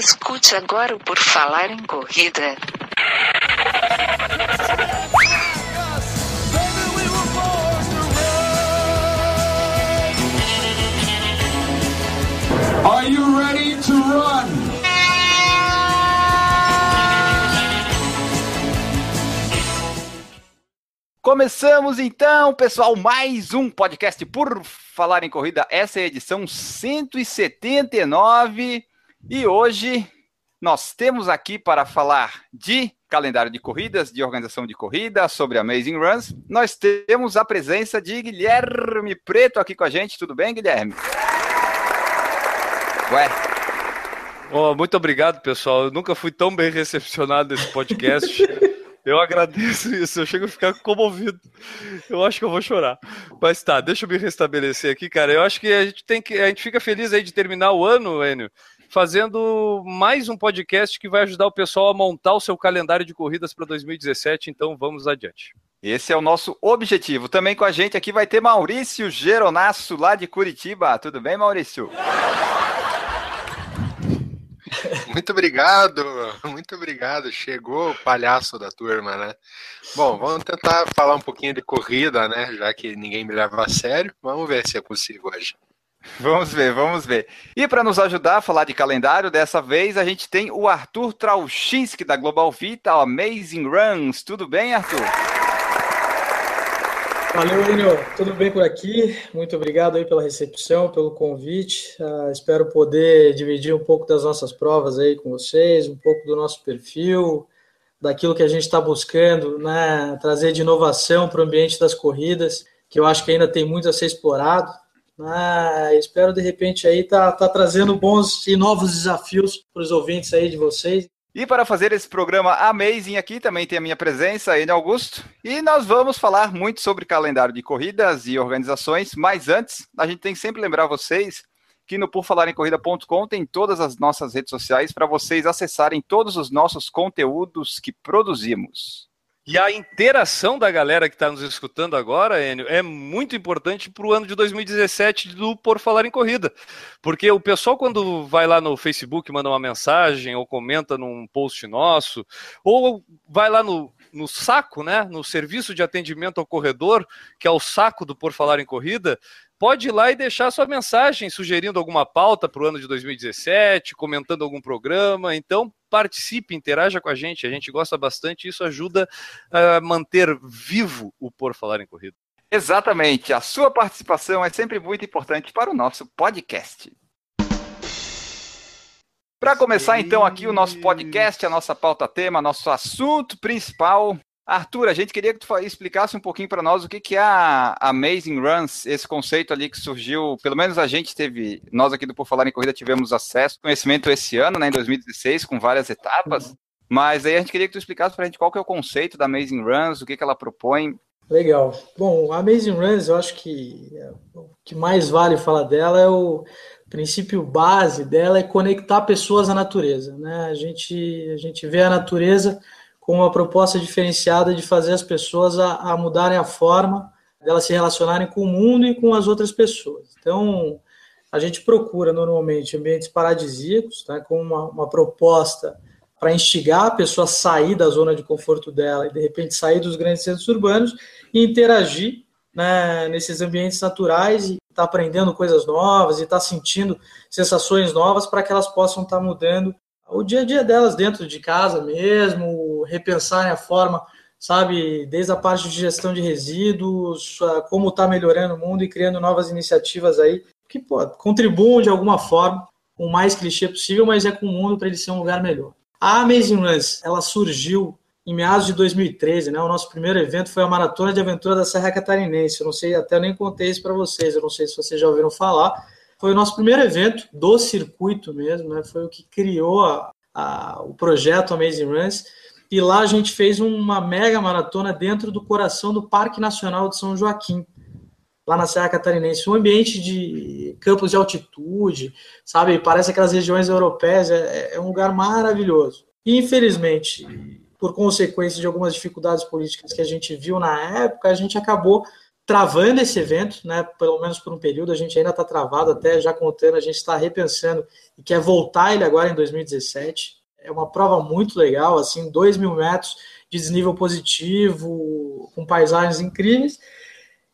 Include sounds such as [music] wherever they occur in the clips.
Escute agora o Por Falar em Corrida. Are you ready to run? Começamos então, pessoal, mais um podcast por falar em corrida. Essa é a edição 179 e hoje nós temos aqui para falar de calendário de corridas, de organização de corrida, sobre Amazing Runs. Nós temos a presença de Guilherme Preto aqui com a gente. Tudo bem, Guilherme? Ué, Oh, muito obrigado, pessoal. Eu nunca fui tão bem recepcionado nesse podcast. [laughs] Eu agradeço isso, eu chego a ficar comovido. Eu acho que eu vou chorar. Mas tá, deixa eu me restabelecer aqui, cara. Eu acho que a gente tem que. A gente fica feliz aí de terminar o ano, Enio, fazendo mais um podcast que vai ajudar o pessoal a montar o seu calendário de corridas para 2017. Então vamos adiante. esse é o nosso objetivo. Também com a gente aqui vai ter Maurício Geronasso, lá de Curitiba. Tudo bem, Maurício? [laughs] Muito obrigado, muito obrigado. Chegou o palhaço da turma, né? Bom, vamos tentar falar um pouquinho de corrida, né? Já que ninguém me leva a sério. Vamos ver se é possível hoje. Vamos ver, vamos ver. E para nos ajudar a falar de calendário, dessa vez a gente tem o Arthur Trauchinski da Global Vita, Amazing Runs. Tudo bem, Arthur? Valeu, Enio. Tudo bem por aqui? Muito obrigado aí pela recepção, pelo convite. Ah, espero poder dividir um pouco das nossas provas aí com vocês, um pouco do nosso perfil, daquilo que a gente está buscando, né? Trazer de inovação para o ambiente das corridas, que eu acho que ainda tem muito a ser explorado. Ah, espero de repente aí tá, tá trazendo bons e novos desafios para os ouvintes aí de vocês. E para fazer esse programa amazing aqui, também tem a minha presença, Enio Augusto. E nós vamos falar muito sobre calendário de corridas e organizações, mas antes, a gente tem que sempre lembrar vocês que no porfalarencorrida.com tem todas as nossas redes sociais para vocês acessarem todos os nossos conteúdos que produzimos. E a interação da galera que está nos escutando agora, Enio, é muito importante para o ano de 2017 do Por Falar em Corrida. Porque o pessoal, quando vai lá no Facebook, manda uma mensagem ou comenta num post nosso, ou vai lá no, no saco, né? No serviço de atendimento ao corredor, que é o saco do Por Falar em Corrida, pode ir lá e deixar sua mensagem sugerindo alguma pauta para o ano de 2017, comentando algum programa. Então, participe, interaja com a gente. A gente gosta bastante isso ajuda a manter vivo o Por Falar em Corrida. Exatamente, a sua participação é sempre muito importante para o nosso podcast. Para começar então aqui o nosso podcast, a nossa pauta tema, nosso assunto principal. Arthur, a gente queria que tu explicasse um pouquinho para nós o que, que é a Amazing Runs, esse conceito ali que surgiu, pelo menos a gente teve, nós aqui do Por Falar em Corrida tivemos acesso, conhecimento esse ano, né, em 2016, com várias etapas, mas aí a gente queria que tu explicasse para a gente qual que é o conceito da Amazing Runs, o que, que ela propõe. Legal. Bom, a Amazing Runs, eu acho que é, o que mais vale falar dela é o princípio base dela é conectar pessoas à natureza, né? A gente, a gente vê a natureza como uma proposta diferenciada de fazer as pessoas a, a mudarem a forma delas se relacionarem com o mundo e com as outras pessoas. Então, a gente procura normalmente ambientes paradisíacos, tá? com uma, uma proposta para instigar a pessoa a sair da zona de conforto dela e de repente sair dos grandes centros urbanos e interagir né, nesses ambientes naturais e estar tá aprendendo coisas novas e estar tá sentindo sensações novas para que elas possam estar tá mudando o dia a dia delas dentro de casa mesmo, repensarem a forma, sabe, desde a parte de gestão de resíduos, como está melhorando o mundo e criando novas iniciativas aí que pô, contribuam de alguma forma, com o mais clichê possível, mas é com o mundo para ele ser um lugar melhor. A Amazing Runs, ela surgiu em meados de 2013, né? O nosso primeiro evento foi a Maratona de Aventura da Serra Catarinense. Eu não sei, até eu nem contei isso para vocês, eu não sei se vocês já ouviram falar. Foi o nosso primeiro evento do circuito mesmo, né? Foi o que criou a, a, o projeto Amazing Runs. E lá a gente fez uma mega maratona dentro do coração do Parque Nacional de São Joaquim, lá na Serra Catarinense. Um ambiente de campos de altitude, sabe? Parece aquelas regiões europeias, é, é um lugar maravilhoso. E, infelizmente, por consequência de algumas dificuldades políticas que a gente viu na época, a gente acabou travando esse evento, né, pelo menos por um período, a gente ainda está travado, até já contando, a gente está repensando e quer voltar ele agora em 2017. É uma prova muito legal, assim, 2 mil metros de desnível positivo, com paisagens incríveis.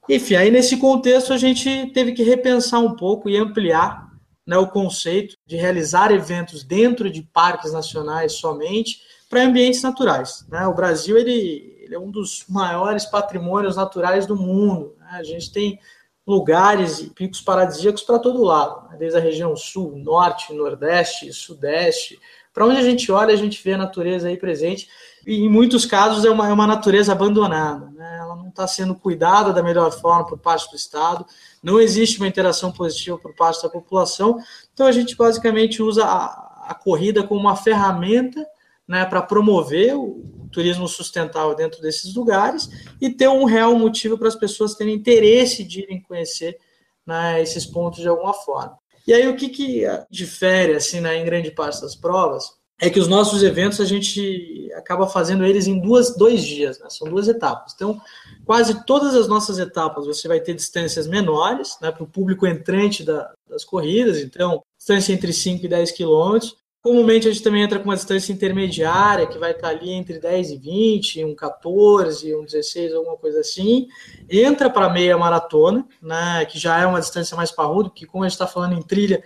Enfim, aí nesse contexto a gente teve que repensar um pouco e ampliar né, o conceito de realizar eventos dentro de parques nacionais somente para ambientes naturais. Né? O Brasil ele, ele, é um dos maiores patrimônios naturais do mundo. Né? A gente tem lugares e picos paradisíacos para todo lado, né? desde a região sul, norte, nordeste, sudeste. Para onde a gente olha, a gente vê a natureza aí presente e em muitos casos é uma, é uma natureza abandonada, né? ela não está sendo cuidada da melhor forma por parte do Estado, não existe uma interação positiva por parte da população, então a gente basicamente usa a, a corrida como uma ferramenta né, para promover o turismo sustentável dentro desses lugares e ter um real motivo para as pessoas terem interesse de irem conhecer né, esses pontos de alguma forma. E aí o que, que difere assim, né, em grande parte das provas é que os nossos eventos a gente acaba fazendo eles em duas, dois dias, né? são duas etapas. Então, quase todas as nossas etapas você vai ter distâncias menores né, para o público entrante da, das corridas, então, distância entre 5 e 10 quilômetros. Comumente a gente também entra com uma distância intermediária, que vai estar ali entre 10 e 20, um 14, um 16, alguma coisa assim. Entra para meia maratona, né, que já é uma distância mais parruda, porque como a gente está falando em trilha,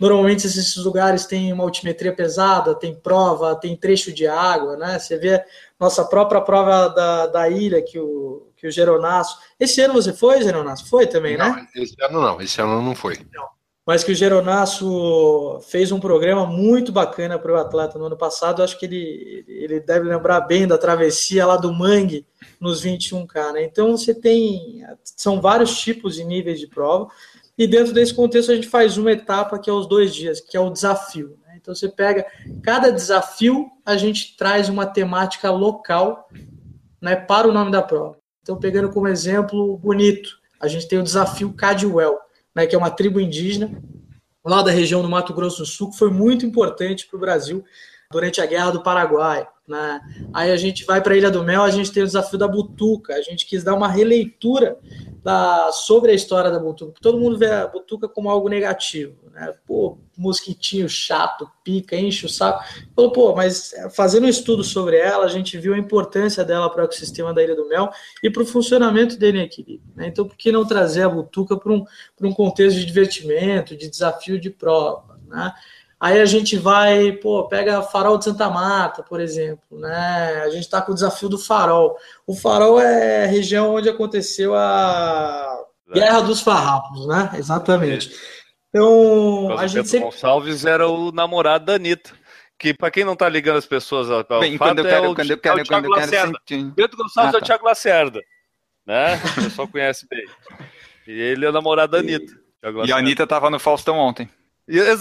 Normalmente esses lugares têm uma altimetria pesada, tem prova, tem trecho de água, né? Você vê nossa própria prova da, da ilha que o, que o Geronasso. Esse ano você foi, Geronasso? Foi também, não, né? Esse ano não, esse ano não foi. Não. Mas que o Geronasso fez um programa muito bacana para o atleta no ano passado. Acho que ele, ele deve lembrar bem da travessia lá do Mangue nos 21K, né? Então você tem. São vários tipos e níveis de prova. E dentro desse contexto, a gente faz uma etapa que é os dois dias, que é o desafio. Né? Então, você pega cada desafio, a gente traz uma temática local né, para o nome da prova. Então, pegando como exemplo bonito, a gente tem o desafio Cadwell, né, que é uma tribo indígena lá da região do Mato Grosso do Sul, que foi muito importante para o Brasil durante a Guerra do Paraguai. Né? Aí a gente vai para Ilha do Mel, a gente tem o desafio da Butuca, a gente quis dar uma releitura da, sobre a história da Butuca. Todo mundo vê a Butuca como algo negativo, né? Pô, mosquitinho chato, pica, enche o saco. Falou, pô, mas é, fazendo um estudo sobre ela, a gente viu a importância dela para o ecossistema da Ilha do Mel e para o funcionamento dele em equilíbrio. Né? Então, por que não trazer a Butuca para um, um contexto de divertimento, de desafio de prova, né? Aí a gente vai, pô, pega Farol de Santa Marta, por exemplo, né? A gente está com o desafio do Farol. O Farol é a região onde aconteceu a Guerra dos Farrapos, né? Exatamente. Então, a gente sempre... Gonçalves era o namorado da Anitta. Que, para quem não está ligando as pessoas ao Bem, fato, quando eu quero, é o, quando eu quero, é o Thiago Lacerda. Bento Gonçalves ah, tá. é o tá. Thiago Lacerda. Né? O pessoal conhece bem. E ele é o namorado da Anitta. E a Anitta estava no Faustão ontem.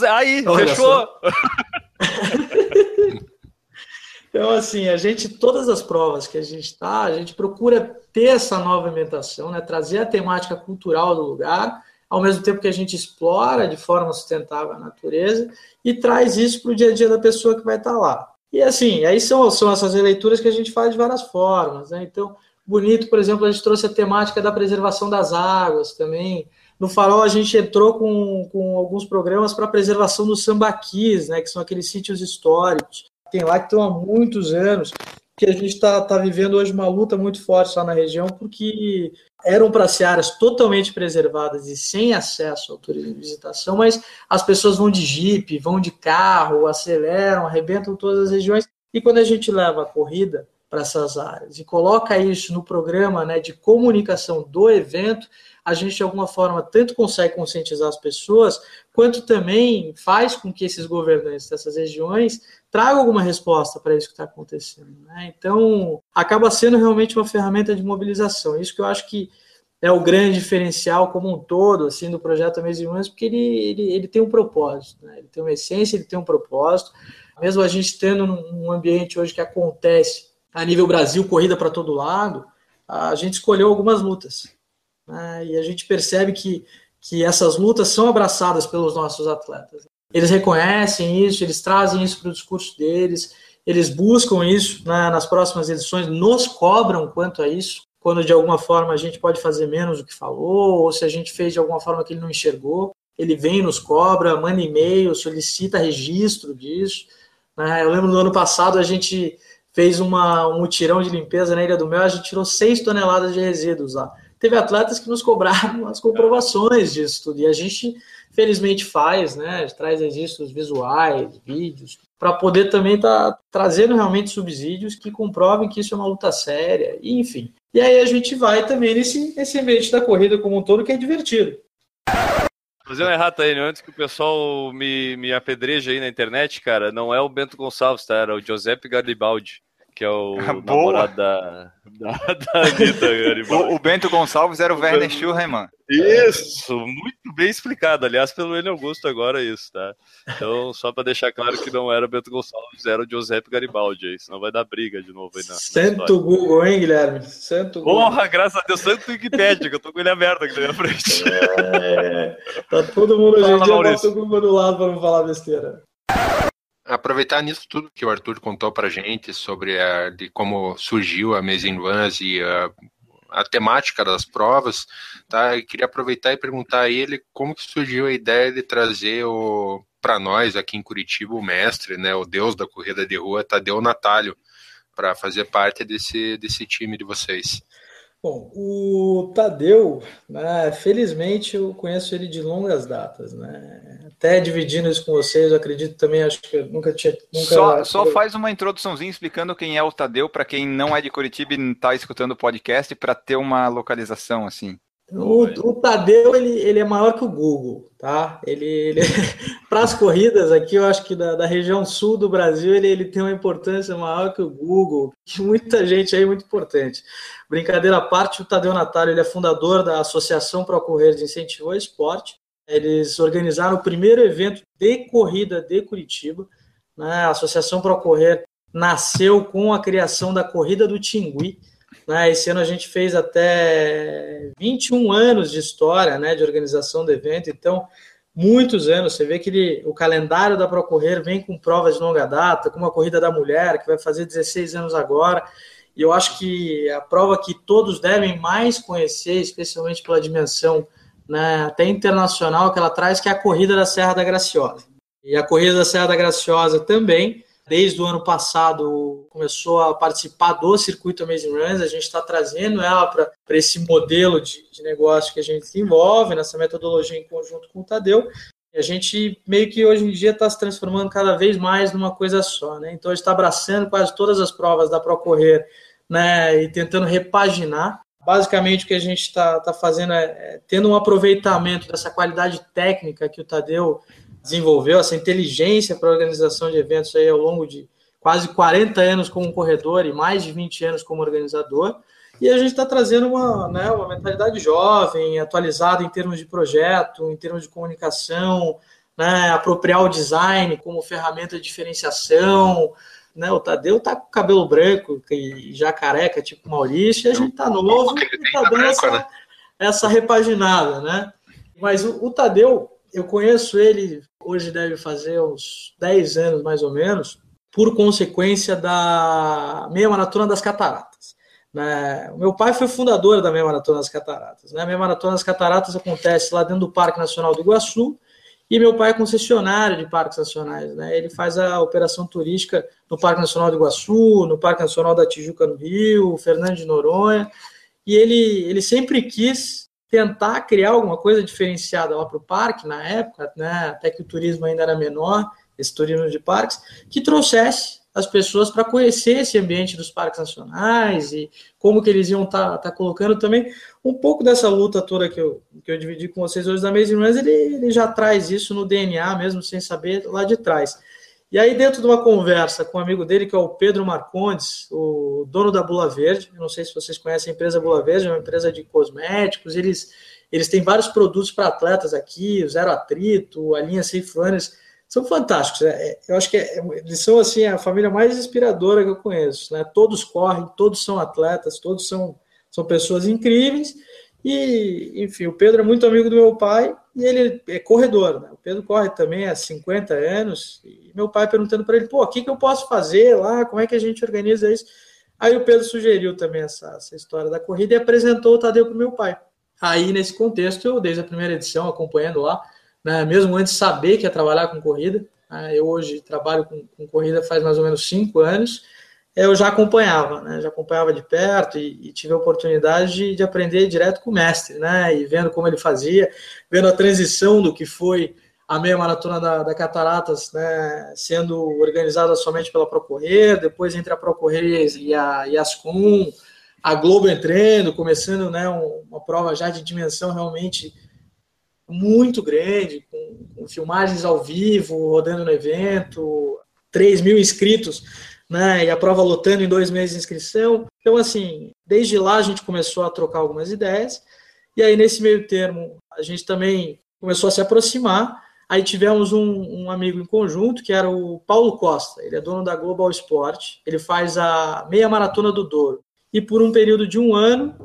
Aí, Olha fechou. [laughs] então, assim, a gente, todas as provas que a gente está, a gente procura ter essa nova ambientação, né? trazer a temática cultural do lugar, ao mesmo tempo que a gente explora de forma sustentável a natureza e traz isso para o dia a dia da pessoa que vai estar tá lá. E assim, aí são, são essas releituras que a gente faz de várias formas. Né? Então, bonito, por exemplo, a gente trouxe a temática da preservação das águas também. No Farol, a gente entrou com, com alguns programas para preservação dos sambaquis, né, que são aqueles sítios históricos. Tem lá que estão há muitos anos, que a gente está tá vivendo hoje uma luta muito forte lá na região, porque eram para ser áreas totalmente preservadas e sem acesso ao turismo de visitação, mas as pessoas vão de jipe, vão de carro, aceleram, arrebentam todas as regiões. E quando a gente leva a corrida para essas áreas e coloca isso no programa né, de comunicação do evento, a gente de alguma forma tanto consegue conscientizar as pessoas, quanto também faz com que esses governantes dessas regiões tragam alguma resposta para isso que está acontecendo. Né? Então, acaba sendo realmente uma ferramenta de mobilização. Isso que eu acho que é o grande diferencial como um todo assim do projeto Amazing Runs, porque ele, ele, ele tem um propósito, né? ele tem uma essência, ele tem um propósito. Mesmo a gente tendo um ambiente hoje que acontece a nível Brasil, corrida para todo lado, a gente escolheu algumas lutas. Né? E a gente percebe que, que essas lutas são abraçadas pelos nossos atletas. Eles reconhecem isso, eles trazem isso para o discurso deles, eles buscam isso né, nas próximas edições, nos cobram quanto a isso, quando de alguma forma a gente pode fazer menos do que falou, ou se a gente fez de alguma forma que ele não enxergou. Ele vem, nos cobra, manda e-mail, solicita registro disso. Né? Eu lembro no ano passado a gente fez uma, um mutirão de limpeza na Ilha do Mel, a gente tirou 6 toneladas de resíduos lá. Teve atletas que nos cobraram as comprovações disso tudo, e a gente felizmente faz, né? Traz registros visuais, vídeos, para poder também estar tá trazendo realmente subsídios que comprovem que isso é uma luta séria, e, enfim. E aí a gente vai também nesse, nesse ambiente da corrida como um todo, que é divertido. Fazer um errado aí, antes que o pessoal me, me apedreje aí na internet, cara, não é o Bento Gonçalves, tá? Era o Giuseppe Garibaldi que é o namorado da, da, da Anitta [laughs] o, o, Bento Gonçalves era o, o Werner Schurremann. Isso, muito bem explicado. Aliás, pelo Enio Augusto agora isso, tá? Então, só para deixar claro que não era o Bento Gonçalves, era o Giuseppe Garibaldi aí, senão vai dar briga de novo aí na Santo Google, hein, Guilherme? Santo Google. Porra, graças a Deus, Santo Wikipedia, que eu tô com ele aberto aqui na minha frente. É, tá todo mundo hoje em dia bota o Google do lado para não falar besteira aproveitar nisso tudo que o Arthur contou para gente sobre a, de como surgiu a Amazing Runs e a, a temática das provas, tá? Eu queria aproveitar e perguntar a ele como que surgiu a ideia de trazer o para nós aqui em Curitiba o mestre, né, o deus da corrida de rua, Tadeu Natalio, para fazer parte desse desse time de vocês. Bom, o Tadeu, né, felizmente eu conheço ele de longas datas, né? Até dividindo isso com vocês, eu acredito também, acho que eu nunca tinha. Nunca... Só, só faz uma introduçãozinha explicando quem é o Tadeu, para quem não é de Curitiba e está escutando o podcast, para ter uma localização assim. O, o, Tadeu ele, ele é maior que o Google, tá? Ele, ele [laughs] para as corridas aqui, eu acho que da, da, região sul do Brasil ele, ele tem uma importância maior que o Google, [laughs] que muita gente aí é muito importante. Brincadeira à parte, o Tadeu Natário ele é fundador da Associação para Correr de Incentivo ao Esporte. Eles organizaram o primeiro evento de corrida de Curitiba. Né? A Associação para Correr nasceu com a criação da Corrida do Tingui né? Esse ano a gente fez até 21 anos de história né, de organização do evento, então muitos anos. Você vê que ele, o calendário da Procorrer vem com provas de longa data, com uma corrida da mulher, que vai fazer 16 anos agora. E eu acho que a prova que todos devem mais conhecer, especialmente pela dimensão né, até internacional que ela traz, que é a corrida da Serra da Graciosa. E a corrida da Serra da Graciosa também desde o ano passado começou a participar do circuito Amazing Runs, a gente está trazendo ela para esse modelo de, de, negócio que a gente desenvolve, nessa metodologia em conjunto com o Tadeu. E a gente meio que hoje em dia está se transformando cada vez mais numa coisa só, né? Então a gente está abraçando quase todas as provas da Procorrer, né? E tentando repaginar. Basicamente o que a gente está tá fazendo é, é tendo um aproveitamento dessa qualidade técnica que o Tadeu desenvolveu, essa inteligência para a organização de eventos aí ao longo de quase 40 anos como corredor e mais de 20 anos como organizador. E a gente está trazendo uma, né, uma mentalidade jovem, atualizada em termos de projeto, em termos de comunicação, né, apropriar o design como ferramenta de diferenciação. Né, o Tadeu tá com cabelo branco e já careca, tipo Maurício, e a gente tá novo e tá dando essa, né? essa repaginada, né? Mas o, o Tadeu, eu conheço ele, hoje deve fazer uns 10 anos mais ou menos, por consequência da meia maratona das cataratas. Né? O meu pai foi fundador da meia maratona das cataratas. Né? A meia maratona das cataratas acontece lá dentro do Parque Nacional do Iguaçu, e meu pai é concessionário de parques nacionais. Né? Ele faz a operação turística no Parque Nacional do Iguaçu, no Parque Nacional da Tijuca, no Rio, Fernando de Noronha. E ele, ele sempre quis tentar criar alguma coisa diferenciada lá para o parque na época, né, até que o turismo ainda era menor, esse turismo de parques, que trouxesse as pessoas para conhecer esse ambiente dos parques nacionais e como que eles iam estar tá, tá colocando também um pouco dessa luta toda que eu, que eu dividi com vocês hoje da Amazing Runs, ele, ele já traz isso no DNA mesmo, sem saber lá de trás. E aí, dentro de uma conversa com um amigo dele, que é o Pedro Marcondes, o dono da Bula Verde, não sei se vocês conhecem a empresa Bula Verde, é uma empresa de cosméticos, eles, eles têm vários produtos para atletas aqui, o Zero Atrito, a linha Safe Runners, são fantásticos. É, é eu acho que é, eles são assim, a família mais inspiradora que eu conheço. Né? Todos correm, todos são atletas, todos são, são pessoas incríveis. E, enfim, o Pedro é muito amigo do meu pai e ele é corredor. Né? O Pedro corre também há 50 anos. E meu pai perguntando para ele: pô, o que, que eu posso fazer lá? Como é que a gente organiza isso? Aí o Pedro sugeriu também essa, essa história da corrida e apresentou o Tadeu para o meu pai. Aí, nesse contexto, eu, desde a primeira edição, acompanhando lá, né, mesmo antes de saber que ia trabalhar com corrida, né, eu hoje trabalho com, com, corrida faz mais ou menos cinco anos, eu já acompanhava, né, já acompanhava de perto e, e tive a oportunidade de, de, aprender direto com o mestre, né, e vendo como ele fazia, vendo a transição do que foi a meia maratona da, da Cataratas, né, sendo organizada somente pela Procorrer, depois entre a Procorrer e a Yascom, a Globo entrando, começando né, uma prova já de dimensão realmente muito grande, com, com filmagens ao vivo, rodando no evento, 3 mil inscritos, né, e a prova lotando em dois meses de inscrição. Então, assim, desde lá a gente começou a trocar algumas ideias, e aí nesse meio termo a gente também começou a se aproximar, aí tivemos um, um amigo em conjunto, que era o Paulo Costa, ele é dono da Global Sport, ele faz a meia maratona do Douro e por um período de um ano,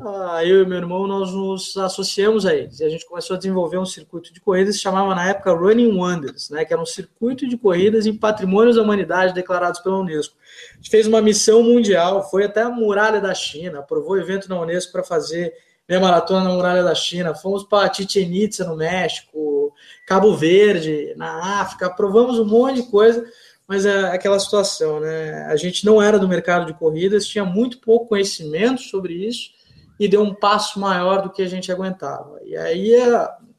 eu e meu irmão, nós nos associamos a eles. E a gente começou a desenvolver um circuito de corridas que chamava na época Running Wonders, né, que era um circuito de corridas em patrimônios da humanidade declarados pela Unesco. A gente fez uma missão mundial, foi até a Muralha da China, aprovou evento na Unesco para fazer meia maratona na Muralha da China, fomos para Chichen Itza, no México, Cabo Verde, na África, aprovamos um monte de coisa mas é aquela situação, né? A gente não era do mercado de corridas, tinha muito pouco conhecimento sobre isso e deu um passo maior do que a gente aguentava. E aí,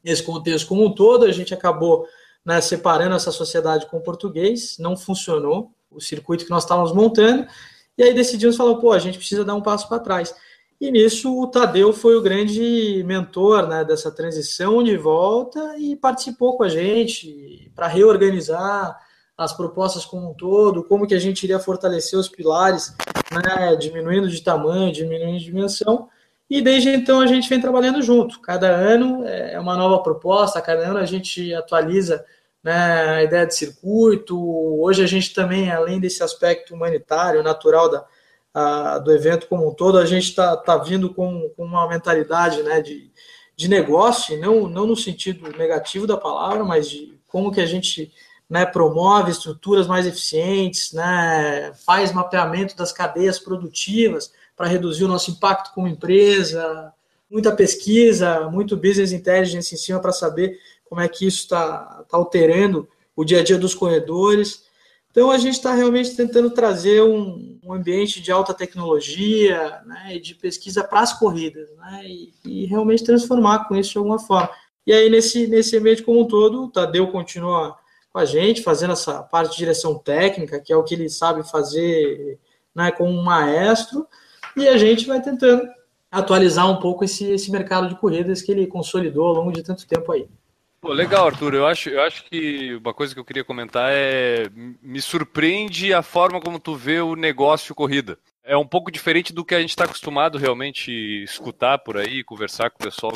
nesse contexto como um todo, a gente acabou né, separando essa sociedade com o português, não funcionou o circuito que nós estávamos montando, e aí decidimos falar, pô, a gente precisa dar um passo para trás. E nisso o Tadeu foi o grande mentor né, dessa transição de volta e participou com a gente para reorganizar as propostas como um todo, como que a gente iria fortalecer os pilares, né, diminuindo de tamanho, diminuindo de dimensão, e desde então a gente vem trabalhando junto. Cada ano é uma nova proposta, cada ano a gente atualiza né, a ideia de circuito. Hoje a gente também, além desse aspecto humanitário, natural da, a, do evento como um todo, a gente está tá vindo com, com, uma mentalidade né, de, de negócio, não, não no sentido negativo da palavra, mas de como que a gente né, promove estruturas mais eficientes, né, faz mapeamento das cadeias produtivas para reduzir o nosso impacto como empresa, muita pesquisa, muito business intelligence em cima para saber como é que isso está tá alterando o dia a dia dos corredores. Então a gente está realmente tentando trazer um, um, ambiente de alta tecnologia né, e de pesquisa para as corridas, né, e, e, realmente transformar com isso de alguma forma. E aí nesse, nesse ambiente como um todo, o Tadeu continua com a gente, fazendo essa parte de direção técnica, que é o que ele sabe fazer né, como um maestro, e a gente vai tentando atualizar um pouco esse, esse mercado de corridas que ele consolidou ao longo de tanto tempo aí. Pô, legal, Arthur. Eu acho, eu acho que uma coisa que eu queria comentar é me surpreende a forma como tu vê o negócio corrida. É um pouco diferente do que a gente está acostumado realmente escutar por aí, conversar com o pessoal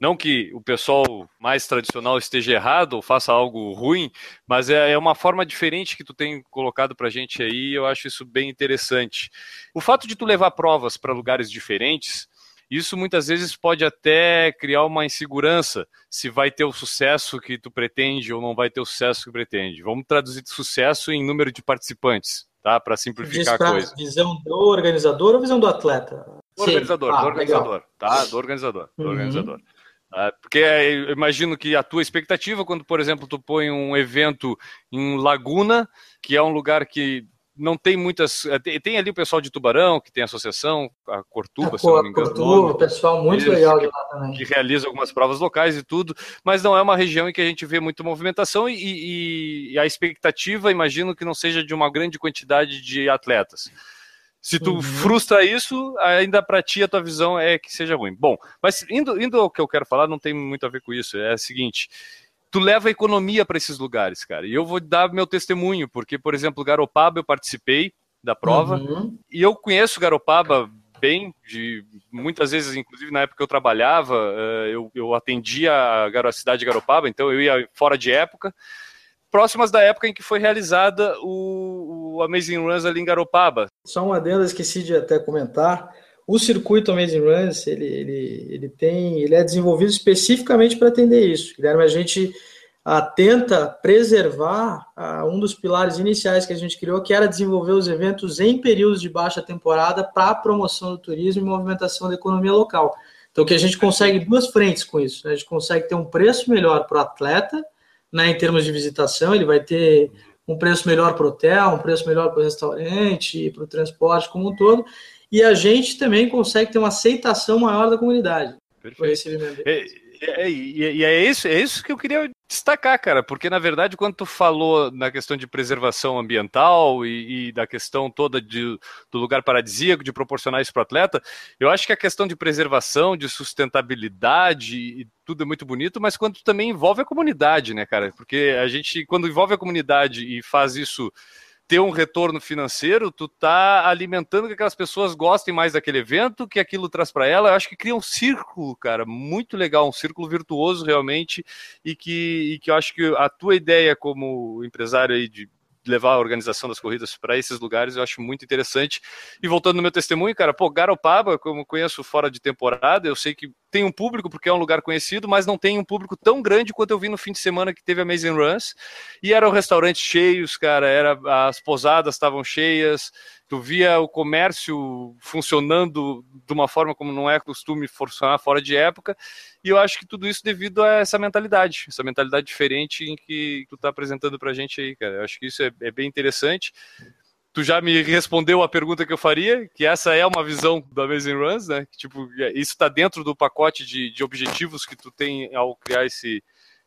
não que o pessoal mais tradicional esteja errado ou faça algo ruim, mas é, é uma forma diferente que tu tem colocado para a gente aí, eu acho isso bem interessante. O fato de tu levar provas para lugares diferentes, isso muitas vezes pode até criar uma insegurança se vai ter o sucesso que tu pretende ou não vai ter o sucesso que pretende. Vamos traduzir sucesso em número de participantes, tá? Para simplificar a coisa. Visão do organizador ou visão do atleta? Do organizador, ah, do organizador, legal. tá? Do organizador, do uhum. organizador. Ah, porque eu imagino que a tua expectativa, quando, por exemplo, tu põe um evento em Laguna, que é um lugar que não tem muitas. Eh, tem ali o pessoal de Tubarão, que tem a associação, a Cortuba, a se não me engano. Cortuba, pessoal muito Isso, legal de lá também. Que realiza algumas provas locais e tudo, mas não é uma região em que a gente vê muita movimentação e, e, e a expectativa, imagino que não seja de uma grande quantidade de atletas. Se tu uhum. frustra isso, ainda para ti a tua visão é que seja ruim. Bom, mas indo, indo ao que eu quero falar, não tem muito a ver com isso. É o seguinte: tu leva a economia para esses lugares, cara. E eu vou dar meu testemunho, porque, por exemplo, Garopaba eu participei da prova uhum. e eu conheço Garopaba bem, de muitas vezes, inclusive na época que eu trabalhava, eh, eu, eu atendia a, a cidade de Garopaba, então eu ia fora de época próximas da época em que foi realizada o, o Amazing Runs ali em Garopaba. Só uma adenda, esqueci de até comentar. O circuito Amazing Runs, ele, ele, ele tem, ele é desenvolvido especificamente para atender isso. Guilherme, a gente a, tenta preservar a, um dos pilares iniciais que a gente criou, que era desenvolver os eventos em períodos de baixa temporada para promoção do turismo e movimentação da economia local. Então, que a gente consegue duas frentes com isso. Né? A gente consegue ter um preço melhor para o atleta, né, em termos de visitação, ele vai ter um preço melhor para o hotel, um preço melhor para o restaurante, para o transporte como um todo, e a gente também consegue ter uma aceitação maior da comunidade. Perfeito. É, é, e é, isso, é isso que eu queria destacar, cara, porque na verdade, quando tu falou na questão de preservação ambiental e, e da questão toda de, do lugar paradisíaco, de proporcionar isso para o atleta, eu acho que a questão de preservação, de sustentabilidade e tudo é muito bonito, mas quando também envolve a comunidade, né, cara? Porque a gente, quando envolve a comunidade e faz isso ter um retorno financeiro, tu tá alimentando que aquelas pessoas gostem mais daquele evento, que aquilo traz para ela. Eu acho que cria um círculo, cara, muito legal, um círculo virtuoso realmente, e que, e que eu acho que a tua ideia como empresário aí de levar a organização das corridas para esses lugares, eu acho muito interessante. E voltando no meu testemunho, cara, pô, Garopaba, como conheço fora de temporada, eu sei que tem um público porque é um lugar conhecido, mas não tem um público tão grande quanto eu vi no fim de semana que teve Amazing Runs. E eram restaurantes cheios, cara, era as posadas estavam cheias, tu via o comércio funcionando de uma forma como não é costume funcionar fora de época. E eu acho que tudo isso devido a essa mentalidade, essa mentalidade diferente em que tu está apresentando para a gente aí, cara. Eu acho que isso é, é bem interessante tu já me respondeu a pergunta que eu faria, que essa é uma visão do Amazing Runs, né? Que, tipo, é, isso está dentro do pacote de, de objetivos que tu tem ao criar esse,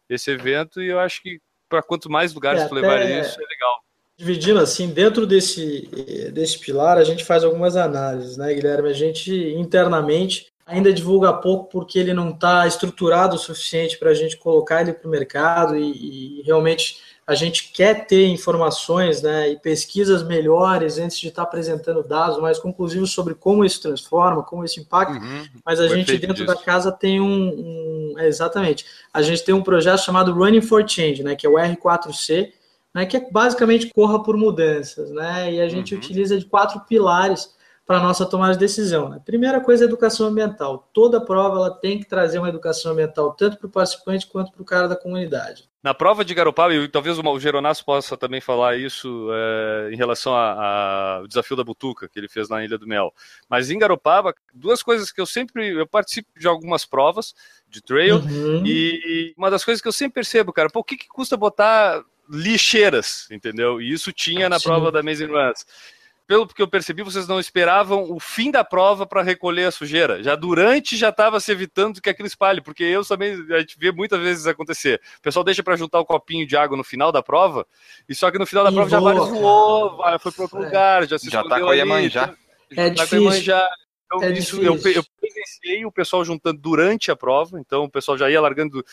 esse evento, e eu acho que para quanto mais lugares é, tu levar isso, é legal. Dividindo assim, dentro desse, desse pilar, a gente faz algumas análises, né, Guilherme? A gente internamente ainda divulga pouco porque ele não está estruturado o suficiente para a gente colocar ele para o mercado e, e realmente a gente quer ter informações né, e pesquisas melhores antes de estar apresentando dados mais conclusivos sobre como isso transforma, como isso impacta, uhum, mas a gente dentro disso. da casa tem um, um é, exatamente, a gente tem um projeto chamado Running for Change, né, que é o R4C, né, que é basicamente corra por mudanças, né, e a gente uhum. utiliza de quatro pilares para a nossa tomada de decisão. Né? Primeira coisa, educação ambiental. Toda prova ela tem que trazer uma educação ambiental, tanto para o participante quanto para o cara da comunidade. Na prova de Garopaba, e talvez o Geronasso possa também falar isso é, em relação ao desafio da Butuca que ele fez na Ilha do Mel. Mas em Garopaba, duas coisas que eu sempre eu participo de algumas provas de trail uhum. e uma das coisas que eu sempre percebo, cara, pô, o que, que custa botar lixeiras, entendeu? E isso tinha na Sim. prova da Amazing Runs pelo que eu percebi, vocês não esperavam o fim da prova para recolher a sujeira. Já durante já estava se evitando que aquilo espalhe, porque eu também a gente vê muitas vezes acontecer. O pessoal deixa para juntar o um copinho de água no final da prova, e só que no final da e prova voa, já vários voou, foi para outro é. lugar, já se já tá com a Iemanjá. É tá difícil. Então, é isso, eu, eu presenciei o pessoal juntando durante a prova, então o pessoal já ia largando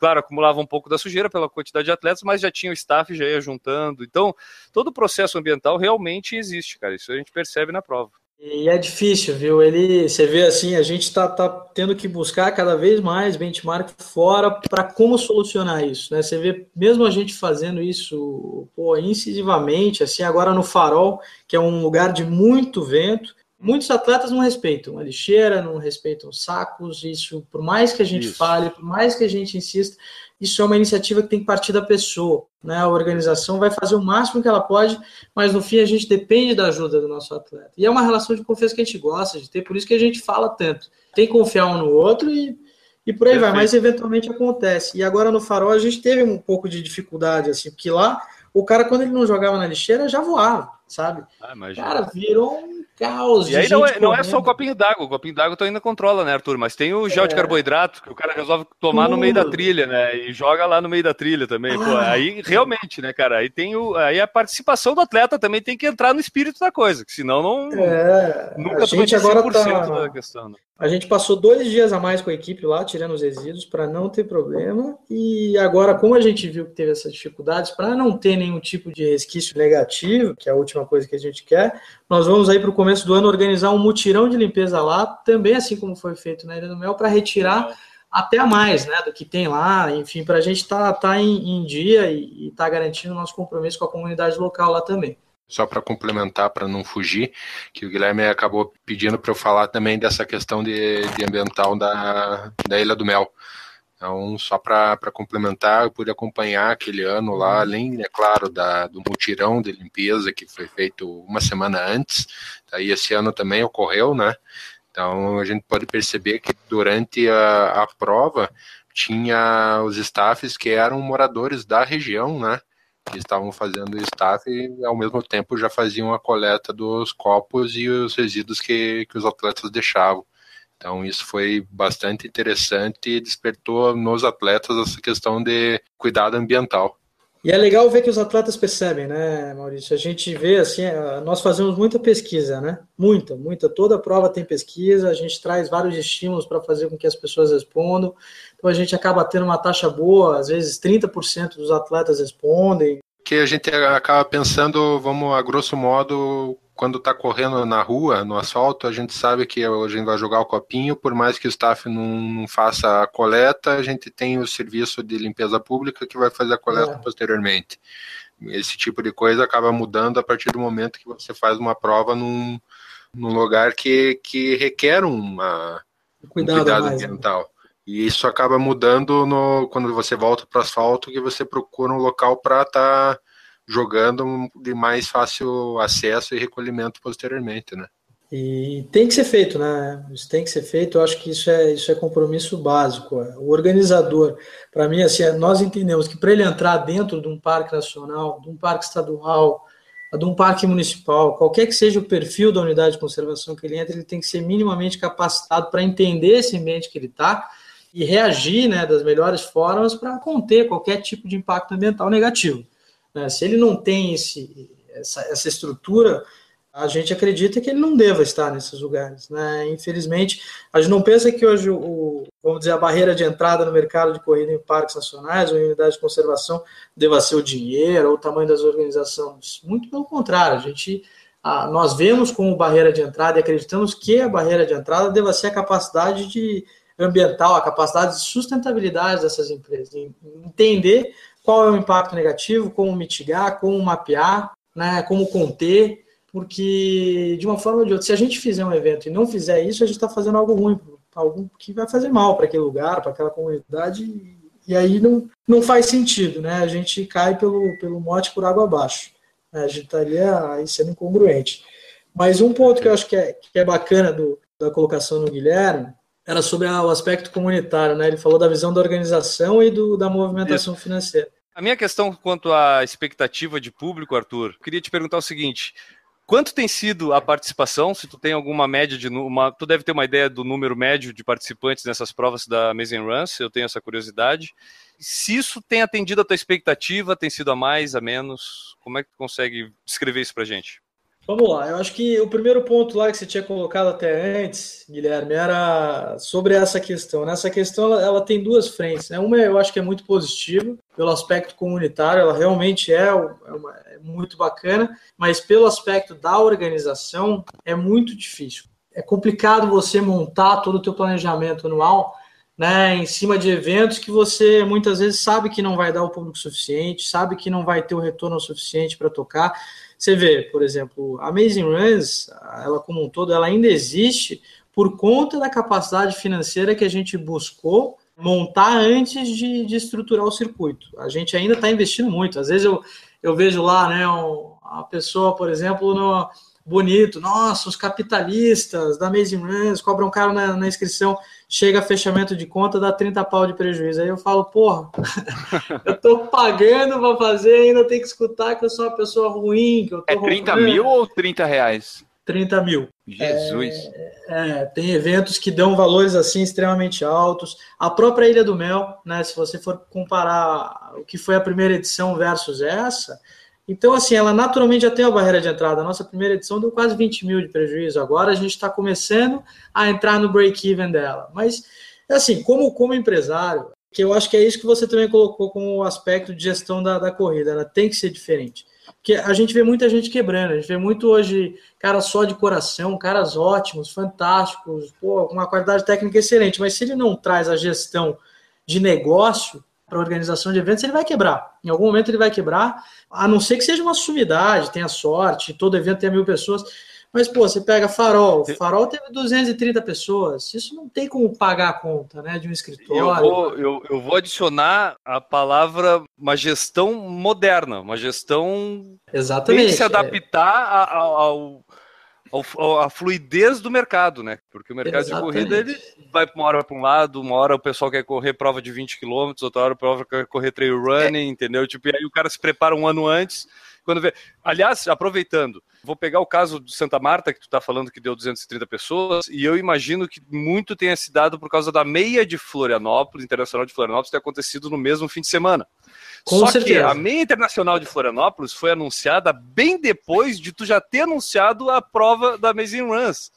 Claro, acumulava um pouco da sujeira pela quantidade de atletas, mas já tinha o staff, já ia juntando. Então, todo o processo ambiental realmente existe, cara. Isso a gente percebe na prova. E é difícil, viu? Ele, você vê assim, a gente está tá tendo que buscar cada vez mais benchmark fora para como solucionar isso, né? Você vê, mesmo a gente fazendo isso, pô, incisivamente, assim, agora no Farol, que é um lugar de muito vento, muitos atletas não respeitam a lixeira, não respeitam os sacos. Isso, por mais que a gente isso. fale, por mais que a gente insista, isso é uma iniciativa que tem que partir da pessoa. Né? A organização vai fazer o máximo que ela pode, mas no fim a gente depende da ajuda do nosso atleta. E é uma relação de confiança que a gente gosta de ter, por isso que a gente fala tanto. Tem que confiar um no outro e, e por aí Perfeito. vai, mas eventualmente acontece. E agora no farol a gente teve um pouco de dificuldade, assim, porque lá o cara, quando ele não jogava na lixeira, já voava, sabe? Ah, cara, virou um caos. E aí não é, não é, só o copinho d'água, o copinho d'água tu ainda controla, né, Arthur? Mas tem o gel é. de carboidrato que o cara resolve tomar Tudo. no meio da trilha, né? E joga lá no meio da trilha também. Ah. Pô, aí realmente, né, cara? Aí tem o, aí a participação do atleta também tem que entrar no espírito da coisa, que senão não. É, nunca a gente agora tá... da questão. Né? A gente passou dois dias a mais com a equipe lá, tirando os resíduos, para não ter problema. E agora, como a gente viu que teve essas dificuldades, para não ter nenhum tipo de resquício negativo, que é a última coisa que a gente quer, nós vamos aí para o começo do ano organizar um mutirão de limpeza lá, também assim como foi feito na Ilha do Mel, para retirar até a mais né, do que tem lá, enfim, para a gente estar tá, tá em, em, dia e estar tá garantindo o nosso compromisso com a comunidade local lá também só para complementar, para não fugir, que o Guilherme acabou pedindo para eu falar também dessa questão de, de ambiental da, da Ilha do Mel. Então, só para complementar, eu pude acompanhar aquele ano lá, uhum. além, é claro, da, do mutirão de limpeza que foi feito uma semana antes, daí esse ano também ocorreu, né? Então, a gente pode perceber que durante a, a prova tinha os staffs que eram moradores da região, né? Que estavam fazendo o staff e, ao mesmo tempo, já faziam a coleta dos copos e os resíduos que, que os atletas deixavam. Então, isso foi bastante interessante e despertou nos atletas essa questão de cuidado ambiental. E é legal ver que os atletas percebem, né, Maurício? A gente vê assim, nós fazemos muita pesquisa, né? Muita, muita. Toda prova tem pesquisa, a gente traz vários estímulos para fazer com que as pessoas respondam. Então a gente acaba tendo uma taxa boa, às vezes 30% dos atletas respondem. Que a gente acaba pensando, vamos a grosso modo, quando está correndo na rua, no asfalto, a gente sabe que a gente vai jogar o copinho, por mais que o staff não, não faça a coleta, a gente tem o serviço de limpeza pública que vai fazer a coleta é. posteriormente. Esse tipo de coisa acaba mudando a partir do momento que você faz uma prova num, num lugar que, que requer uma, cuidado, um cuidado mais, né? ambiental. Né? E isso acaba mudando no, quando você volta para o asfalto, que você procura um local para estar. Tá jogando de mais fácil acesso e recolhimento posteriormente, né? E tem que ser feito, né? Isso tem que ser feito. Eu acho que isso é, isso é compromisso básico. O organizador, para mim, assim, nós entendemos que para ele entrar dentro de um parque nacional, de um parque estadual, de um parque municipal, qualquer que seja o perfil da unidade de conservação que ele entra, ele tem que ser minimamente capacitado para entender esse ambiente que ele está e reagir né, das melhores formas para conter qualquer tipo de impacto ambiental negativo. Né? Se ele não tem esse, essa, essa estrutura, a gente acredita que ele não deva estar nesses lugares. Né? Infelizmente, a gente não pensa que hoje o, vamos dizer, a barreira de entrada no mercado de corrida em parques nacionais ou em unidades de conservação deva ser o dinheiro ou o tamanho das organizações. Muito pelo contrário, a gente nós vemos como barreira de entrada e acreditamos que a barreira de entrada deva ser a capacidade de ambiental, a capacidade de sustentabilidade dessas empresas, entender qual é o impacto negativo, como mitigar, como mapear, né, como conter, porque de uma forma ou de outra, se a gente fizer um evento e não fizer isso, a gente está fazendo algo ruim, algo que vai fazer mal para aquele lugar, para aquela comunidade, e aí não, não faz sentido, né? A gente cai pelo, pelo mote por água abaixo. Né? A gente estaria aí sendo incongruente. Mas um ponto que eu acho que é, que é bacana do, da colocação no Guilherme era sobre o aspecto comunitário, né? Ele falou da visão da organização e do, da movimentação Isso. financeira. A minha questão quanto à expectativa de público, Arthur, queria te perguntar o seguinte: quanto tem sido a participação? Se tu tem alguma média de uma, tu deve ter uma ideia do número médio de participantes nessas provas da Amazing Runs. Eu tenho essa curiosidade. Se isso tem atendido a tua expectativa, tem sido a mais, a menos? Como é que tu consegue descrever isso para gente? Vamos lá, eu acho que o primeiro ponto lá que você tinha colocado até antes, Guilherme, era sobre essa questão. Nessa questão, ela, ela tem duas frentes. Né? Uma eu acho que é muito positiva, pelo aspecto comunitário, ela realmente é, é, uma, é muito bacana, mas pelo aspecto da organização, é muito difícil. É complicado você montar todo o teu planejamento anual né, em cima de eventos que você muitas vezes sabe que não vai dar o público suficiente, sabe que não vai ter o retorno suficiente para tocar. Você vê, por exemplo, a Amazing Runs, ela como um todo, ela ainda existe por conta da capacidade financeira que a gente buscou montar antes de, de estruturar o circuito. A gente ainda está investindo muito. Às vezes eu, eu vejo lá, né, um, a pessoa, por exemplo, no bonito, nossa, os capitalistas da Amazing Runs cobram caro na, na inscrição chega fechamento de conta, dá 30 pau de prejuízo. Aí eu falo, porra, [laughs] eu tô pagando para fazer, ainda tem que escutar que eu sou uma pessoa ruim, que eu tô É 30 roubando. mil ou 30 reais? 30 mil. Jesus. É, é, tem eventos que dão valores assim extremamente altos. A própria Ilha do Mel, né? Se você for comparar o que foi a primeira edição versus essa, então, assim, ela naturalmente já tem a barreira de entrada. A nossa primeira edição deu quase 20 mil de prejuízo. Agora a gente está começando a entrar no break-even dela. Mas, assim, como, como empresário, que eu acho que é isso que você também colocou como aspecto de gestão da, da corrida, ela tem que ser diferente. Porque a gente vê muita gente quebrando, a gente vê muito hoje caras só de coração, caras ótimos, fantásticos, pô, uma qualidade técnica excelente, mas se ele não traz a gestão de negócio, para organização de eventos, ele vai quebrar. Em algum momento ele vai quebrar, a não ser que seja uma sumidade, tenha sorte, todo evento tenha mil pessoas. Mas, pô, você pega Farol, Farol teve 230 pessoas, isso não tem como pagar a conta, né, de um escritório. Eu vou, eu, eu vou adicionar a palavra uma gestão moderna, uma gestão Exatamente. Tem que se adaptar é. ao, a fluidez do mercado, né? Porque o mercado Exatamente. de corrida ele vai uma hora para um lado, uma hora o pessoal quer correr prova de 20 km, outra hora prova quer correr trail running, é. entendeu? Tipo, e aí o cara se prepara um ano antes. Quando vê... Aliás, aproveitando, vou pegar o caso de Santa Marta, que tu está falando que deu 230 pessoas, e eu imagino que muito tenha se dado por causa da meia de Florianópolis, Internacional de Florianópolis, ter acontecido no mesmo fim de semana. Com Só certeza. que a meia internacional de Florianópolis foi anunciada bem depois de tu já ter anunciado a prova da Amazing Runs.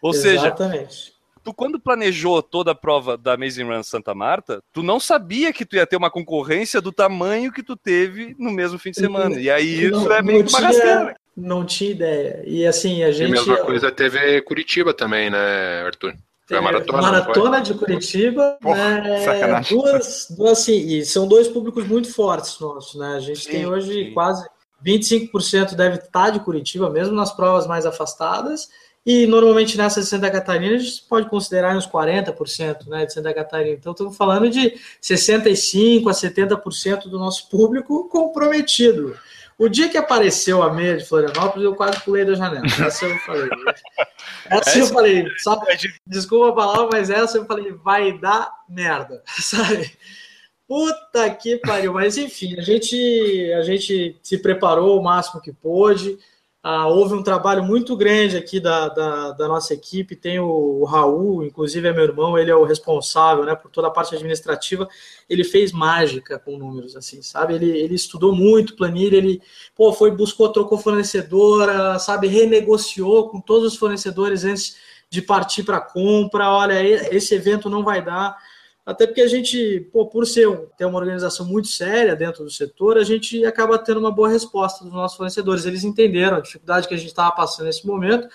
Ou Exatamente. seja, tu quando planejou toda a prova da Amazing Run Santa Marta, tu não sabia que tu ia ter uma concorrência do tamanho que tu teve no mesmo fim de semana. E aí não, isso é meio que uma rasteira. Não tinha ideia. E assim, a gente. E a mesma coisa teve Curitiba também, né, Arthur? Foi a maratona. Maratona de Curitiba. Porra, né, duas, duas, assim, e são dois públicos muito fortes nossos, né? A gente sim, tem hoje sim. quase 25% deve estar de Curitiba, mesmo nas provas mais afastadas. E normalmente nessa de Santa Catarina a gente pode considerar uns 40% né, de Santa Catarina. Então estamos falando de 65% a 70% do nosso público comprometido. O dia que apareceu a meia de Florianópolis, eu quase pulei da janela. Essa eu falei. [laughs] Essa eu falei, só, desculpa a palavra, mas essa eu falei, vai dar merda, [laughs] sabe? Puta que pariu. Mas enfim, a gente, a gente se preparou o máximo que pôde. Ah, houve um trabalho muito grande aqui da, da, da nossa equipe. Tem o, o, Raul, inclusive é meu irmão, ele é o responsável né, por toda a parte administrativa. Ele fez mágica com números, assim, sabe? Ele, ele estudou muito planilha, ele pô, foi, buscou, trocou fornecedora, sabe? Renegociou com todos os fornecedores antes de partir para compra. Olha, esse evento não vai dar. Até porque a gente, pô, por ser ter uma organização muito séria dentro do setor, a gente acaba tendo uma boa resposta dos nossos fornecedores. Eles entenderam a dificuldade que a gente estava passando nesse momento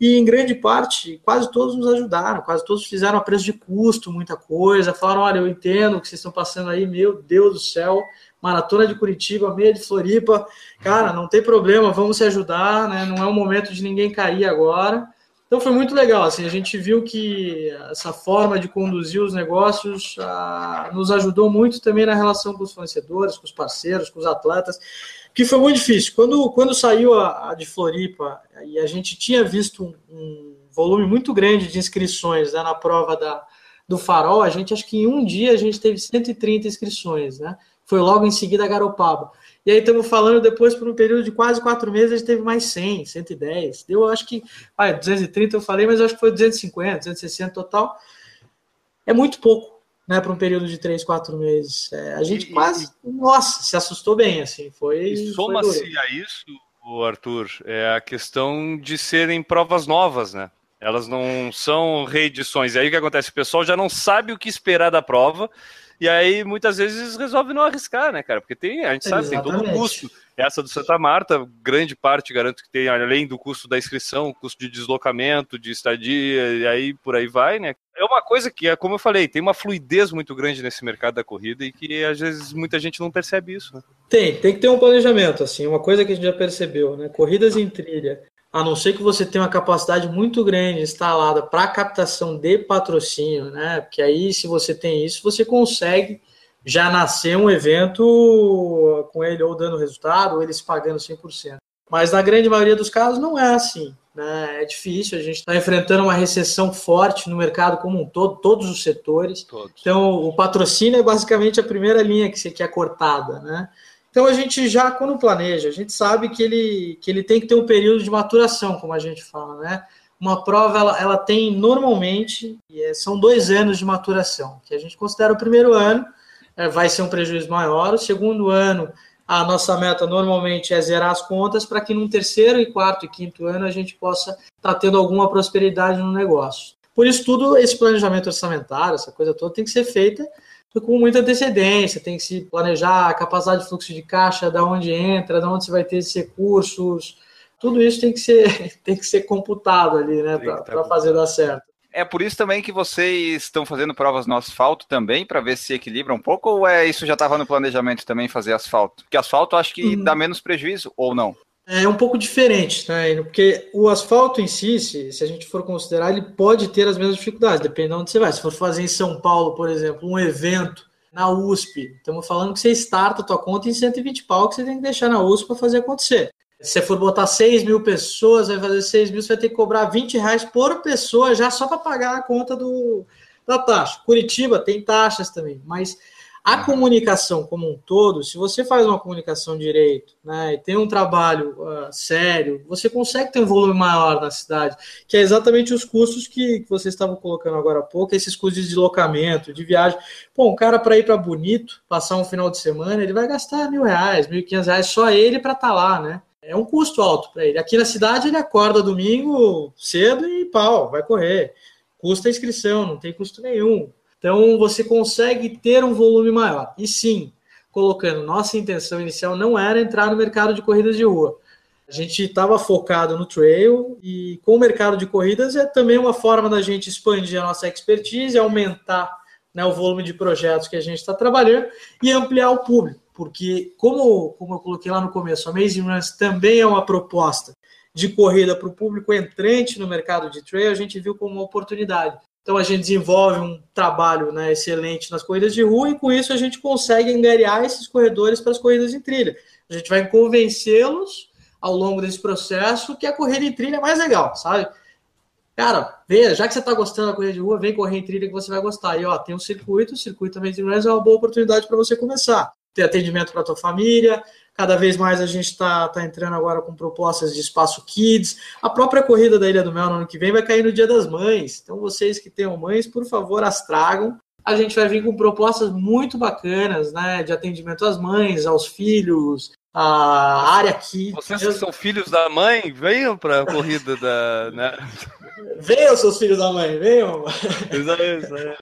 e, em grande parte, quase todos nos ajudaram, quase todos fizeram a preço de custo, muita coisa. Falaram: olha, eu entendo o que vocês estão passando aí, meu Deus do céu, maratona de Curitiba, meia de Floripa, cara, não tem problema, vamos se ajudar, né? Não é o momento de ninguém cair agora. Então foi muito legal, assim, a gente viu que essa forma de conduzir os negócios ah, nos ajudou muito também na relação com os fornecedores, com os parceiros, com os atletas, que foi muito difícil. Quando, quando saiu a, a de Floripa e a gente tinha visto um, um volume muito grande de inscrições né, na prova da, do Farol, a gente acho que em um dia a gente teve 130 inscrições, né? Foi logo em seguida a Garopaba. E aí estamos falando depois, por um período de quase quatro meses, a gente teve mais 100, 110. Deu, acho que, ah, 230 eu falei, mas acho que foi 250, 260 total. É muito pouco, né, para um período de três, quatro meses. É, a gente e, quase, e, nossa, se assustou bem, assim, foi... E soma-se a isso, Arthur, é a questão de serem provas novas, né? Elas não são reedições. E aí o que acontece? O pessoal já não sabe o que esperar da prova e aí, muitas vezes, resolve não arriscar, né, cara? Porque tem, a gente sabe, Exatamente. tem todo o custo. Essa do Santa Marta, grande parte, garanto que tem, além do custo da inscrição, custo de deslocamento, de estadia, e aí por aí vai, né? É uma coisa que, é como eu falei, tem uma fluidez muito grande nesse mercado da corrida e que às vezes muita gente não percebe isso, né? Tem, tem que ter um planejamento, assim, uma coisa que a gente já percebeu, né? Corridas em trilha a não ser que você tenha uma capacidade muito grande instalada para captação de patrocínio, né? Porque aí, se você tem isso, você consegue já nascer um evento com ele ou dando resultado, ou eles pagando 100%. Mas na grande maioria dos casos não é assim. Né? É difícil, a gente está enfrentando uma recessão forte no mercado como um todo, todos os setores. Todos. Então, o patrocínio é basicamente a primeira linha que, que é cortada. Né? Então a gente já, quando planeja, a gente sabe que ele, que ele tem que ter um período de maturação, como a gente fala, né? Uma prova, ela, ela tem normalmente, é, são dois anos de maturação, que a gente considera o primeiro ano, é, vai ser um prejuízo maior, o segundo ano, a nossa meta normalmente é zerar as contas para que no terceiro e quarto e quinto ano a gente possa estar tá tendo alguma prosperidade no negócio. Por isso, tudo esse planejamento orçamentário, essa coisa toda, tem que ser feita com muita antecedência, tem que se planejar a capacidade de fluxo de caixa, da onde entra, da onde você vai ter esses recursos, tudo isso tem que ser, [laughs] tem que ser computado ali, né, para tá fazer dar certo. É por isso também que vocês estão fazendo provas no asfalto também, para ver se equilibra um pouco, ou é isso já estava no planejamento também fazer asfalto? Porque asfalto acho que hum. dá menos prejuízo, ou não? É um pouco diferente, né? Porque o asfalto em si, se, se, a gente for considerar, ele pode ter as mesmas dificuldades, dependendo de onde você vai. Se for fazer em São Paulo, por exemplo, um evento na USP, estamos falando que você starta a tua conta em 120 pau que você tem que deixar na USP para fazer acontecer. Se você for botar 6 mil pessoas, vai fazer 6 mil, você vai ter que cobrar 20 reais por pessoa já só para pagar a conta do, da taxa. Curitiba tem taxas também, mas a comunicação como um todo, se você faz uma comunicação direito, né, e tem um trabalho uh, sério, você consegue ter um volume maior na cidade, que é exatamente os custos que, que vocês estavam colocando agora há pouco, esses custos de deslocamento, de viagem. Pô, um cara para ir para Bonito, passar um final de semana, ele vai gastar mil reais, mil e quinhentos reais, só ele para estar tá lá, né? É um custo alto para ele. Aqui na cidade ele acorda domingo cedo e pau, vai correr. Custa a inscrição, não tem custo nenhum então você consegue ter um volume maior. E sim, colocando, nossa intenção inicial não era entrar no mercado de corridas de rua. A gente estava focado no trail e com o mercado de corridas é também uma forma da gente expandir a nossa expertise, aumentar né, o volume de projetos que a gente está trabalhando e ampliar o público. Porque, como, como eu coloquei lá no começo, a Amazing Runs também é uma proposta de corrida para o público entrante no mercado de trail, a gente viu como uma oportunidade. Então a gente desenvolve um trabalho né, excelente nas corridas de rua e com isso a gente consegue angariar esses corredores para as corridas em trilha. A gente vai convencê-los ao longo desse processo que a corrida em trilha é mais legal, sabe? Cara, veja, já que você está gostando da corrida de rua, vem correr em trilha que você vai gostar. E ó, tem um circuito, o circuito também de é uma boa oportunidade para você começar. Ter atendimento para a tua família, Cada vez mais a gente está tá entrando agora com propostas de espaço kids. A própria corrida da Ilha do Mel no ano que vem vai cair no Dia das Mães. Então, vocês que tenham mães, por favor, as tragam. A gente vai vir com propostas muito bacanas, né? De atendimento às mães, aos filhos, a área aqui. Vocês que são filhos da mãe, venham para a corrida da. Né? [laughs] Venham, seus filhos da mãe, venham. Isso aí, isso aí.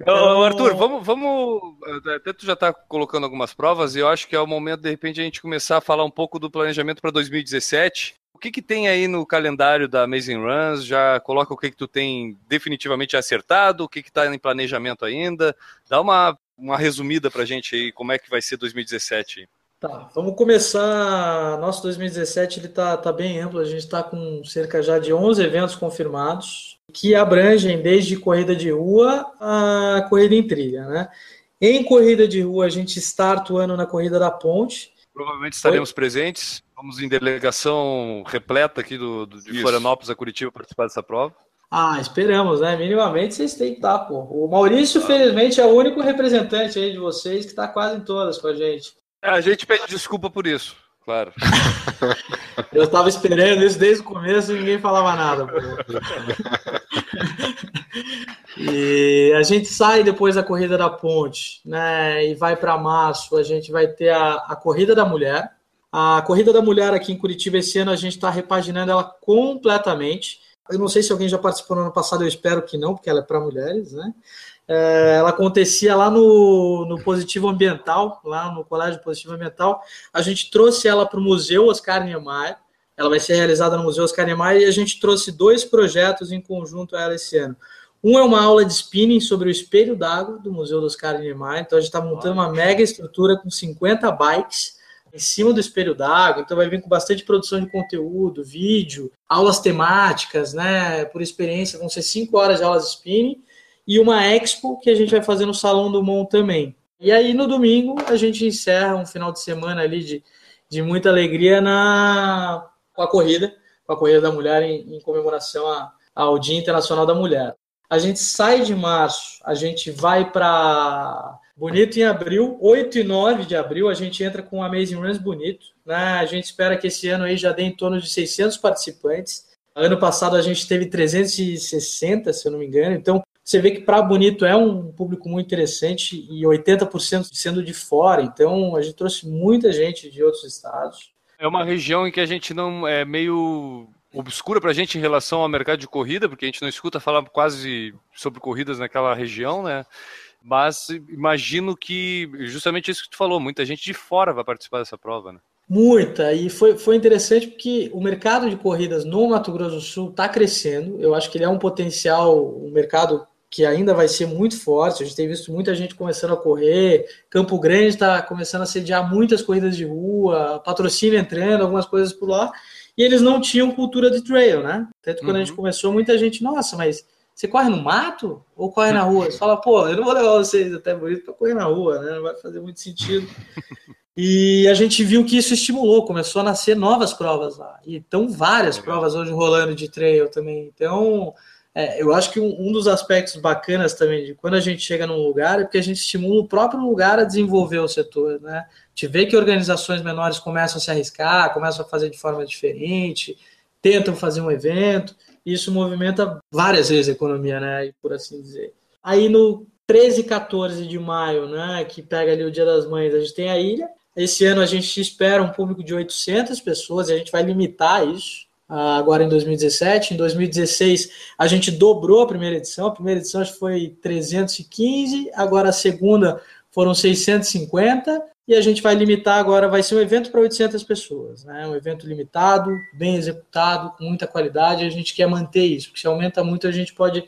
Então... Arthur, vamos, vamos. Até tu já está colocando algumas provas e eu acho que é o momento, de repente, a gente começar a falar um pouco do planejamento para 2017. O que, que tem aí no calendário da Amazing Runs? Já coloca o que, que tu tem definitivamente acertado, o que está em planejamento ainda. Dá uma, uma resumida para a gente aí, como é que vai ser 2017. Tá, vamos começar. Nosso 2017 ele tá, tá bem amplo. A gente está com cerca já de 11 eventos confirmados que abrangem desde corrida de rua a corrida em trilha, né? Em corrida de rua, a gente está atuando na corrida da ponte. Provavelmente estaremos Oi? presentes. Vamos em delegação repleta aqui do, do de Isso. Florianópolis a Curitiba participar dessa prova. Ah, esperamos, né? Minimamente vocês têm que estar, pô. O Maurício, ah. felizmente, é o único representante aí de vocês que está quase em todas com a gente. É, a gente pede desculpa por isso, claro. [laughs] Eu estava esperando isso desde o começo e ninguém falava nada. [laughs] e a gente sai depois da corrida da ponte, né? E vai para março. A gente vai ter a, a corrida da mulher. A corrida da mulher aqui em Curitiba esse ano a gente está repaginando ela completamente. Eu não sei se alguém já participou no ano passado, eu espero que não, porque ela é para mulheres, né? É, ela acontecia lá no, no Positivo Ambiental, lá no Colégio Positivo Ambiental. A gente trouxe ela para o Museu Oscar Niemeyer. Ela vai ser realizada no Museu Oscar Niemeyer e a gente trouxe dois projetos em conjunto a ela esse ano. Um é uma aula de spinning sobre o espelho d'água do Museu Oscar Niemeyer. Então a gente está montando uma mega estrutura com 50 bikes em cima do espelho d'água. Então vai vir com bastante produção de conteúdo, vídeo, aulas temáticas, né? Por experiência, vão ser cinco horas de aulas de spinning e uma expo que a gente vai fazer no Salão do Mon também. E aí no domingo a gente encerra um final de semana ali de, de muita alegria na com a corrida, com a corrida da mulher em, em comemoração a, ao Dia Internacional da Mulher. A gente sai de março, a gente vai para Bonito em abril, 8 e 9 de abril, a gente entra com o Amazing Runs Bonito. Né? A gente espera que esse ano aí já dê em torno de 600 participantes. Ano passado a gente teve 360, se eu não me engano. Então, você vê que para Bonito é um público muito interessante e 80% sendo de fora. Então, a gente trouxe muita gente de outros estados. É uma região em que a gente não é meio obscura para a gente em relação ao mercado de corrida, porque a gente não escuta falar quase sobre corridas naquela região, né? Mas imagino que justamente isso que tu falou, muita gente de fora vai participar dessa prova, né? Muita, e foi, foi interessante porque o mercado de corridas no Mato Grosso do Sul está crescendo. Eu acho que ele é um potencial, um mercado que ainda vai ser muito forte. A gente tem visto muita gente começando a correr. Campo Grande está começando a sediar muitas corridas de rua, patrocínio entrando, algumas coisas por lá. E eles não tinham cultura de trail, né? Tanto quando uhum. a gente uhum. começou, muita gente, nossa, mas você corre no mato ou corre na rua? Você fala, pô, eu não vou levar vocês até bonito para correr na rua, né? Não vai fazer muito sentido. [laughs] E a gente viu que isso estimulou, começou a nascer novas provas lá. E estão várias provas hoje rolando de trail também. Então, é, eu acho que um, um, dos aspectos bacanas também de quando a gente chega num lugar é porque a gente estimula o próprio lugar a desenvolver o setor, né? Gente vê que organizações menores começam a se arriscar, começam a fazer de forma diferente, tentam fazer um evento, e isso movimenta várias vezes a economia, né? Por assim dizer. Aí no 13 e 14 de maio, né, que pega ali o Dia das Mães, a gente tem a ilha, esse ano a gente espera um público de 800 pessoas e a gente vai limitar isso agora em 2017. Em 2016 a gente dobrou a primeira edição. A primeira edição acho que foi 315, agora a segunda foram 650 e a gente vai limitar agora, vai ser um evento para 800 pessoas, né? Um evento limitado, bem executado, com muita qualidade. A gente quer manter isso, porque se aumenta muito a gente pode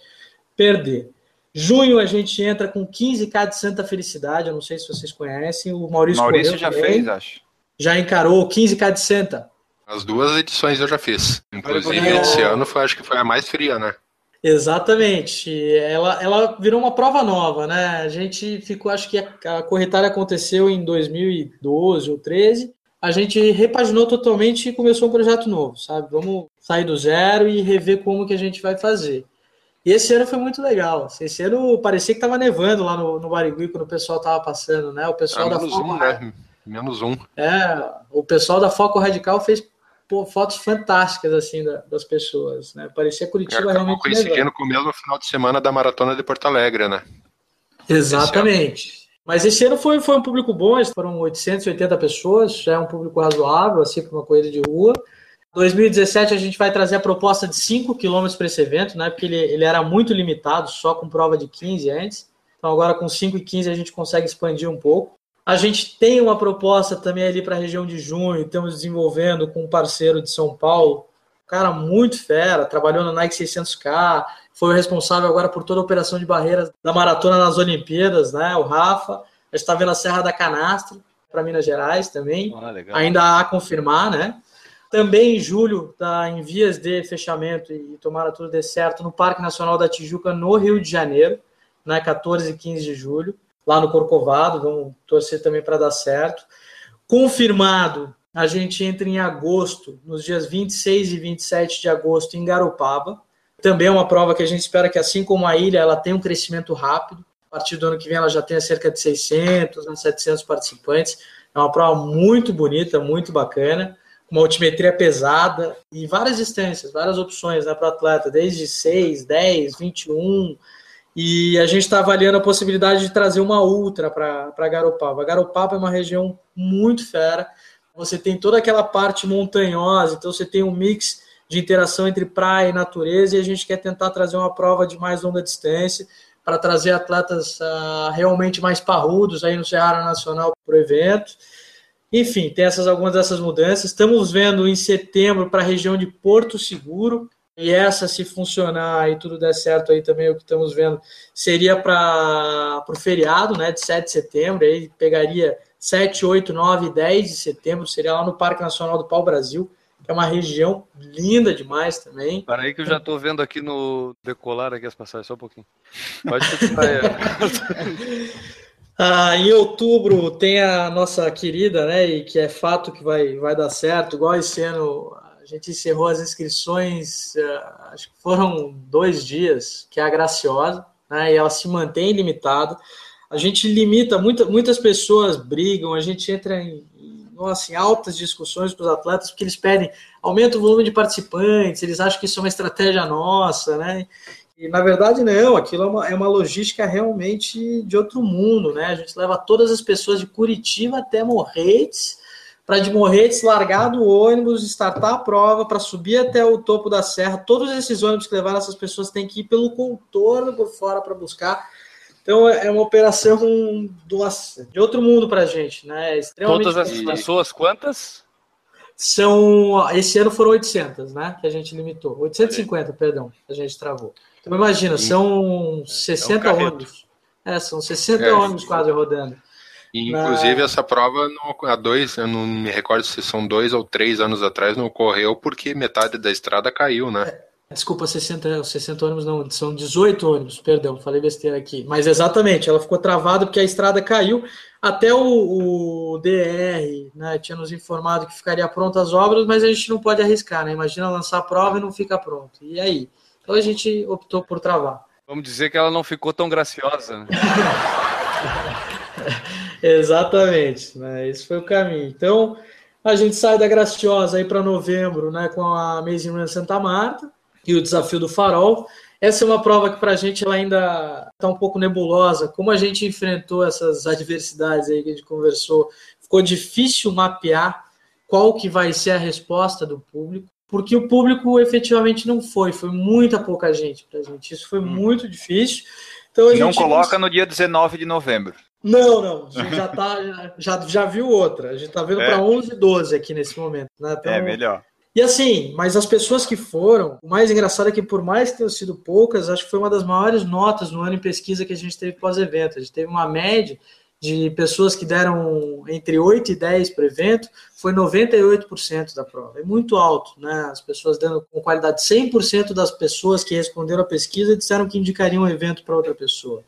perder. Junho a gente entra com 15K de Santa Felicidade, eu não sei se vocês conhecem, o Maurício, Maurício já também, fez, acho. Já encarou 15K de Santa. As duas edições eu já fiz. Inclusive, é... esse ano foi, acho que foi a mais fria, né? Exatamente. Ela, ela virou uma prova nova, né? A gente ficou, acho que a, a corretária aconteceu em 2012 ou 13. A gente repaginou totalmente e começou um projeto novo, sabe? Vamos sair do zero e rever como que a gente vai fazer. E esse ano foi muito legal. Esse ano parecia que estava nevando lá no, no Barigui quando o pessoal estava passando, né? O pessoal da menos Foco, um, né? Menos um. É, o pessoal da Foco Radical fez pô, fotos fantásticas assim da, das pessoas, né? Parecia Curitiba realmente coincidindo com o mesmo final de semana da maratona de Porto Alegre, né? Exatamente. Mas esse ano foi, foi um público bom, foram 880 pessoas, já é um público razoável, assim, para uma corrida de rua. 2017 a gente vai trazer a proposta de 5 km para esse evento, né? Porque ele, ele era muito limitado, só com prova de 15 antes. Então agora com 5 e 15 a gente consegue expandir um pouco. A gente tem uma proposta também ali para a região de junho, estamos desenvolvendo com um parceiro de São Paulo, cara muito fera, trabalhou no Nike 600K, foi o responsável agora por toda a operação de barreiras da maratona nas Olimpíadas, né? O Rafa. A gente está vendo a Serra da Canastra para Minas Gerais também. Ah, Ainda há a confirmar, né? Também em julho, está em vias de fechamento e tomara tudo dê certo no Parque Nacional da Tijuca, no Rio de Janeiro, né, 14 e 15 de julho, lá no Corcovado. Vamos torcer também para dar certo. Confirmado, a gente entra em agosto, nos dias 26 e 27 de agosto, em Garopaba. Também é uma prova que a gente espera que, assim como a ilha, ela tenha um crescimento rápido. A partir do ano que vem, ela já tenha cerca de 600, 700 participantes. É uma prova muito bonita, muito bacana uma altimetria pesada e várias distâncias, várias opções né, para o atleta, desde 6, 10, 21. E a gente está avaliando a possibilidade de trazer uma ultra para Garopaba. Garopaba é uma região muito fera. Você tem toda aquela parte montanhosa, então você tem um mix de interação entre praia e natureza, e a gente quer tentar trazer uma prova de mais longa distância para trazer atletas uh, realmente mais parrudos aí no Cerrado Nacional para o evento. Enfim, tem essas algumas dessas mudanças. Estamos vendo em setembro para a região de Porto Seguro. E essa, se funcionar e tudo der certo aí também, o que estamos vendo, seria para o feriado, né, de 7 de setembro. Aí pegaria 7, 8, 9 10 de setembro, seria lá no Parque Nacional do Pau Brasil, que é uma região linda demais também. Para aí que eu já estou vendo aqui no decolar aqui as passagens, só um pouquinho. Pode continuar aí. [laughs] Ah, em outubro tem a nossa querida, né, e que é fato que vai, vai dar certo, igual esse ano a gente encerrou as inscrições, uh, acho que foram dois dias, que é a Graciosa, né, e ela se mantém limitada. A gente limita, muita, muitas pessoas brigam, a gente entra em, nossa, em altas discussões com os atletas, porque eles pedem aumenta o volume de participantes, eles acham que isso é uma estratégia nossa, né? E na verdade não, aquilo é uma, é uma logística realmente de outro mundo, né? A gente leva todas as pessoas de Curitiba até Morretes, para de Morretes largar do ônibus, startar a prova, para subir até o topo da serra. Todos esses ônibus que levaram essas pessoas têm que ir pelo contorno por fora para buscar. Então é uma operação de outro mundo para a gente, né? É Todas as pessoas, quantas? São, esse ano foram 800, né? Que a gente limitou. 850, perdão, a gente travou. Então imagina, são 60 é um ônibus. É, são 60 É. ônibus quase rodando. E, Na- inclusive, essa prova não- há dois, eu não me recordo se são dois ou três anos atrás, não ocorreu porque metade da estrada caiu, né? Desculpa, 60, 60 ônibus não, são 18 ônibus, perdão, falei besteira aqui. Mas exatamente, ela ficou travada porque a estrada caiu. Até o, o DR né, tinha nos informado que ficaria pronta as obras, mas a gente não pode arriscar, né? Imagina lançar a prova e não fica pronto. E aí? Então a gente optou por travar. Vamos dizer que ela não ficou tão graciosa, né? [laughs] Exatamente, né? Esse foi o caminho. Então, a gente sai da Graciosa aí para novembro, né, com a Amazing Run Santa Marta e o desafio do Farol. Essa é uma prova que para a gente ela ainda está um pouco nebulosa. Como a gente enfrentou essas adversidades aí que a gente conversou, ficou difícil mapear qual que vai ser a resposta do público, porque o público efetivamente não foi, foi muita pouca gente para a gente. Isso foi muito difícil. Então a Não coloca no dia 19 de novembro. Não, não, a gente [laughs] já tá, já, já viu outra. A gente tá vendo É. para 11 e 12 aqui nesse momento, né? Então, É melhor. E assim, mas as pessoas que foram, o mais engraçado é que por mais que tenham sido poucas, acho que foi uma das maiores notas no ano em pesquisa que a gente teve pós-evento. A gente teve uma média de pessoas que deram entre 8 e 10 para o evento, foi 98% da prova. É muito alto, né? As pessoas dando com qualidade. 100% das pessoas que responderam a pesquisa disseram que indicariam o evento para outra pessoa.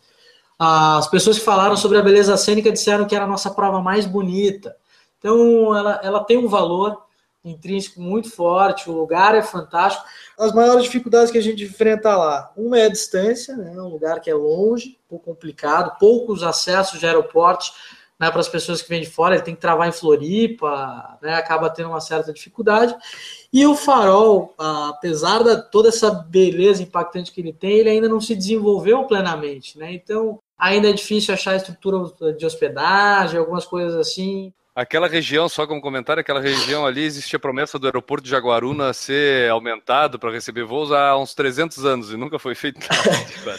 As pessoas que falaram sobre a beleza cênica disseram que era a nossa prova mais bonita. Então, ela, ela tem um valor intrínseco muito forte, o lugar é fantástico. As maiores dificuldades que a gente enfrenta lá, uma é a distância, né? um lugar que é longe, um pouco complicado, poucos acessos de aeroportos né, para as pessoas que vêm de fora, ele tem que travar em Floripa, né, acaba tendo uma certa dificuldade. E o farol, apesar de toda essa beleza impactante que ele tem, ele ainda não se desenvolveu plenamente. Né? Então, ainda é difícil achar estrutura de hospedagem, algumas coisas assim. Aquela região, só como comentário, aquela região ali existia a promessa do aeroporto de Jaguaruna ser aumentado para receber voos há uns 300 anos e nunca foi feito nada. [laughs]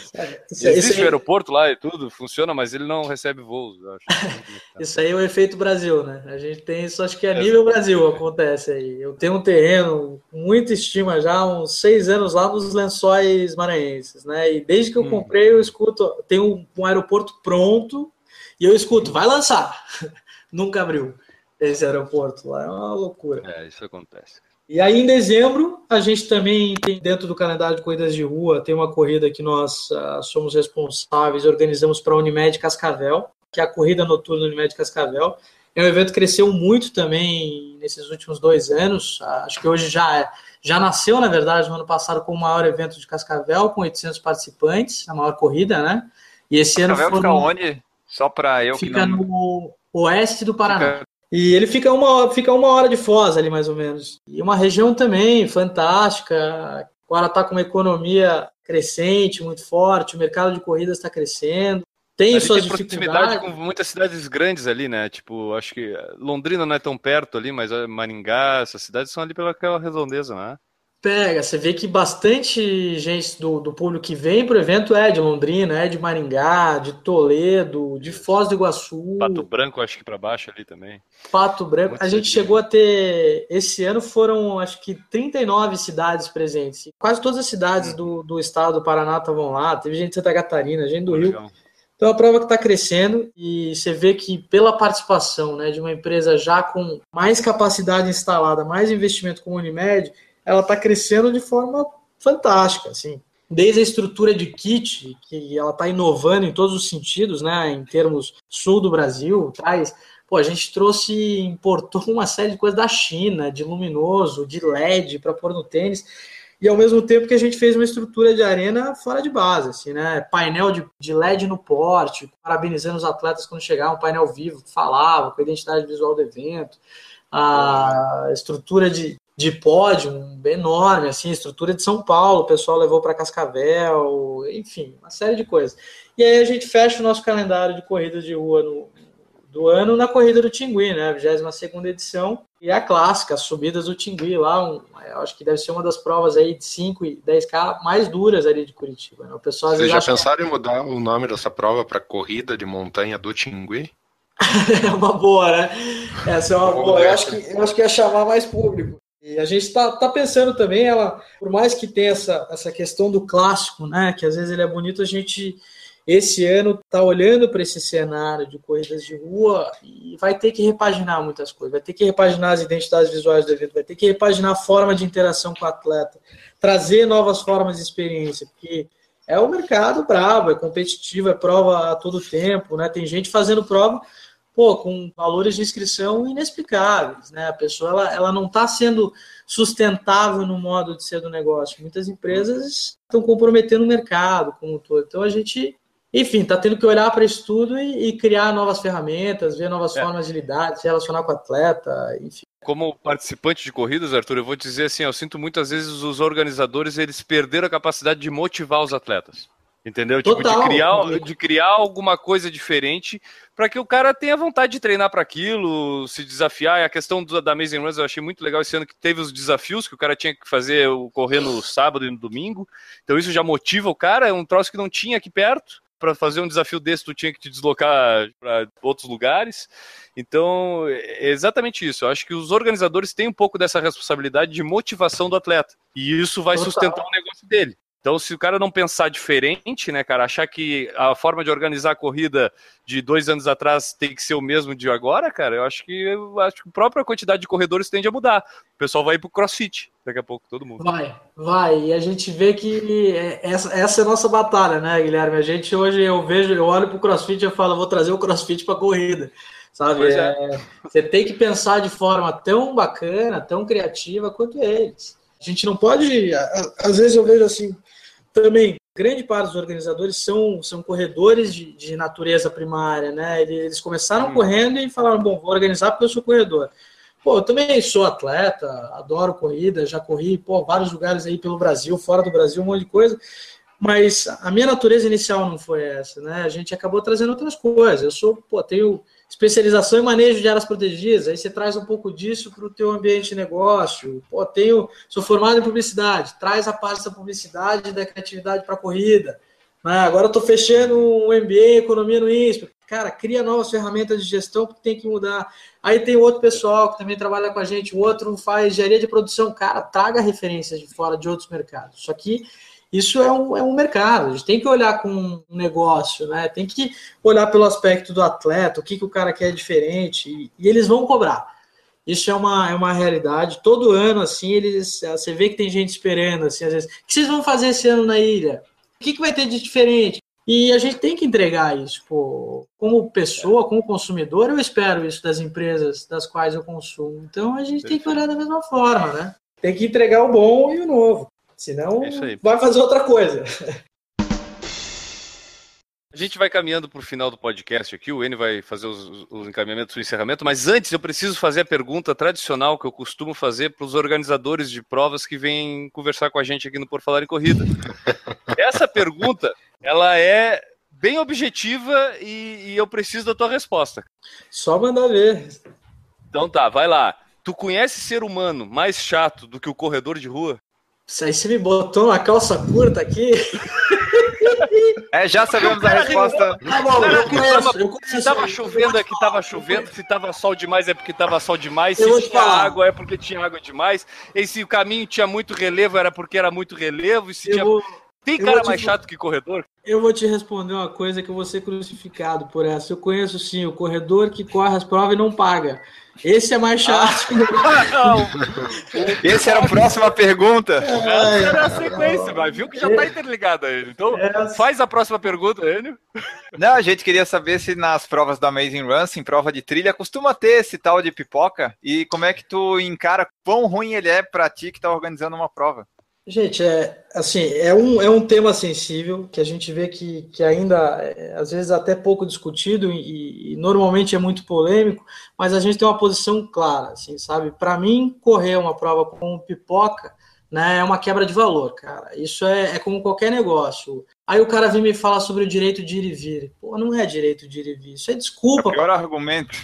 Isso, Existe isso o aeroporto lá e tudo, funciona, mas ele não recebe voos. Eu acho. [laughs] isso aí é o efeito Brasil, né? A gente tem isso, acho que a nível Brasil acontece aí. Eu tenho um terreno, com muita estima já, há uns seis anos lá nos lençóis maranhenses, né? E desde que eu Hum. comprei, eu escuto, tem um, um aeroporto pronto e eu escuto, vai lançar. [laughs] Nunca abriu esse aeroporto lá, é uma loucura. É, isso acontece. E aí, em dezembro, a gente também tem, dentro do calendário de corridas de rua, tem uma corrida que nós ah, somos responsáveis, organizamos para a Unimed Cascavel, que é a corrida noturna Unimed Cascavel. É um evento que cresceu muito também nesses últimos dois anos. Ah, Acho que hoje já, é- já nasceu, na verdade, no ano passado, com o maior evento de Cascavel, com 800 participantes, a maior corrida, né? E esse ano Cascavel fica onde? Só para eu fica que não. no oeste do Paraná. Fica- E ele fica uma, fica uma hora de Foz ali, mais ou menos. E uma região também fantástica. Agora está com uma economia crescente, muito forte. O mercado de corridas está crescendo. Tem Ali suas tem proximidade dificuldades. com muitas cidades grandes ali, né? Tipo, acho que Londrina não é tão perto ali, mas eh, Maringá, essas cidades são ali pelaquela redondeza, né? Pega, você vê que bastante gente do, do público que vem para o evento é de Londrina, é de Maringá, de Toledo, de Foz do Iguaçu. Pato Branco, acho que para baixo ali também. Pato Branco. Muito A gente chegou a ter. Esse ano foram, acho que, 39 cidades presentes. Quase todas as cidades do, do estado do Paraná estavam lá. Teve gente de Santa Catarina, gente do Rio. Legal. Então é uma prova que está crescendo e você vê que pela participação né, de uma empresa já com mais capacidade instalada, mais investimento como a Unimed, ela está crescendo de forma fantástica, assim. Desde a estrutura de kit, que ela está inovando em todos os sentidos, né, em termos sul do Brasil, traz. Pô, a gente trouxe, importou uma série de coisas da China, de luminoso, de LED para pôr no tênis e ao mesmo tempo que a gente fez uma estrutura de arena fora de base, assim, né? Painel de, de LED no porte, parabenizando os atletas quando chegavam, painel vivo que falava com a identidade visual do evento, a estrutura de, de pódio enorme, assim, a estrutura de São Paulo, o pessoal levou para Cascavel, enfim, uma série de coisas. E aí a gente fecha o nosso calendário de corridas de rua no, do ano na corrida do Tingui, né? 22 edição. E a clássica, as subidas do Tingui lá, um, eu acho que deve ser uma das provas aí de 5 e 10K mais duras ali de Curitiba. Né? O pessoal Vocês já acha pensaram em mudar o nome dessa prova para Corrida de Montanha do Tingui? que [laughs] é uma boa, né? Essa é uma Boa? Eu acho, que, eu acho que ia chamar mais público. E a gente está tá pensando também, ela, por mais que tenha essa, essa questão do clássico, né? Que às vezes ele é bonito, a gente esse ano está olhando para esse cenário de corridas de rua e vai ter que repaginar muitas coisas, vai ter que repaginar as identidades visuais do evento, vai ter que repaginar a forma de interação com o atleta, trazer novas formas de experiência, porque é um mercado bravo, é competitivo, é prova a todo tempo, né? Tem gente fazendo prova pô, com valores de inscrição inexplicáveis, né? A pessoa ela, ela não está sendo sustentável no modo de ser do negócio. Muitas empresas estão comprometendo o mercado como um todo. Então a gente enfim, está tendo que olhar para isso tudo e, e, criar novas ferramentas, ver novas é. formas de lidar, se relacionar com o atleta, enfim. Como participante de corridas, Arthur, eu vou dizer assim, eu sinto muitas vezes os organizadores eles perderam a capacidade de motivar os atletas. Entendeu? Tipo, de criar, de criar alguma coisa diferente para que o cara tenha vontade de treinar para aquilo, se desafiar. E a questão do, da Amazing Runs eu achei muito legal esse ano que teve os desafios que o cara tinha que fazer correr no sábado e no domingo. Então isso já motiva o cara, é um troço que não tinha aqui perto para fazer um desafio desse, tu tinha que te deslocar para outros lugares. Então, é exatamente isso. Eu acho que os organizadores têm um pouco dessa responsabilidade de motivação do atleta. E isso vai Total. sustentar o negócio dele. Então, se o cara não pensar diferente, né, cara, achar que a forma de organizar a corrida de dois anos atrás tem que ser o mesmo de agora, cara, eu acho que eu acho que a própria quantidade de corredores tende a mudar. O pessoal vai pro CrossFit daqui a pouco, todo mundo. Vai, vai. E a gente vê que essa, essa é a nossa batalha, né, Guilherme? A gente hoje eu vejo, eu olho pro CrossFit e falo, vou trazer o CrossFit para corrida. Sabe? É. É, você tem que pensar de forma tão bacana, tão criativa quanto eles. A gente não pode. Às vezes eu vejo assim, também grande parte dos organizadores são, são corredores de, de natureza primária, né? Eles começaram hum. correndo e falaram, bom, vou organizar porque eu sou corredor. Pô, eu também sou atleta, adoro corrida, já corri, pô, vários lugares aí pelo Brasil, fora do Brasil, um monte de coisa. Mas a minha natureza inicial não foi essa, né? A gente acabou trazendo outras coisas. Eu sou, pô, tenho especialização em manejo de áreas protegidas, aí você traz um pouco disso para o teu ambiente de negócio. Pô, tenho, sou formado em publicidade, traz a parte da publicidade e da criatividade para a corrida. Né? Agora estou fechando um MBA em economia no INSPE. Cara, cria novas ferramentas de gestão que tem que mudar. Aí tem outro pessoal que também trabalha com a gente, o outro faz engenharia de produção. Cara, traga referências de fora de outros mercados. Só que isso é um, é um mercado, a gente tem que olhar com um negócio, né? Tem que olhar pelo aspecto do atleta, o que, que o cara quer diferente, e, e eles vão cobrar. Isso é uma, é uma realidade. Todo ano, assim, eles. Você vê que tem gente esperando, assim, às vezes. O que vocês vão fazer esse ano na ilha? O que, que vai ter de diferente? E a gente tem que entregar isso. Pô. Como pessoa, como consumidor, eu espero isso das empresas das quais eu consumo. Então a gente tem que olhar da mesma forma, né? Tem que entregar o bom e o novo. Senão, é vai fazer outra coisa. A gente vai caminhando para o final do podcast aqui, o N vai fazer os, os encaminhamentos do encerramento, mas antes eu preciso fazer a pergunta tradicional que eu costumo fazer para os organizadores de provas que vêm conversar com a gente aqui no Por Falar em Corrida. [laughs] Essa pergunta, ela é bem objetiva e, e eu preciso da tua resposta. Só mandar ver. Então tá, vai lá. Tu conhece ser humano mais chato do que o corredor de rua? Isso aí você me botou uma calça curta aqui. [laughs] É, já sabemos a resposta. Tá bom, eu conheço, eu conheço, se tava chovendo é que tava chovendo, se tava sol demais é porque tava sol demais, se tinha falar. água é porque tinha água demais, e se o caminho tinha muito relevo era porque era muito relevo, e se tinha... Vou... Tem cara mais chato que corredor? Eu vou te responder uma coisa que eu vou ser crucificado por essa. Eu conheço sim o corredor que corre as provas e não paga. Esse é mais chato. Ah, Esse era a próxima pergunta. Essa era a sequência, mas viu que já está interligado a ele. Então, faz a próxima pergunta, Enio. Não, a gente queria saber se nas provas da Amazing Runs, em prova de trilha, costuma ter esse tal de pipoca e como é que tu encara quão ruim ele é para ti que está organizando uma prova. Gente, é assim, é um, é um tema sensível que a gente vê que, que ainda, é, às vezes, até pouco discutido e, e, normalmente é muito polêmico, mas a gente tem uma posição clara, assim, sabe? Para mim, correr uma prova com pipoca né, é uma quebra de valor, cara. Isso é, é como qualquer negócio. Aí o cara vem me falar sobre o direito de ir e vir. Pô, não é direito de ir e vir, isso é desculpa. É o pior argumento.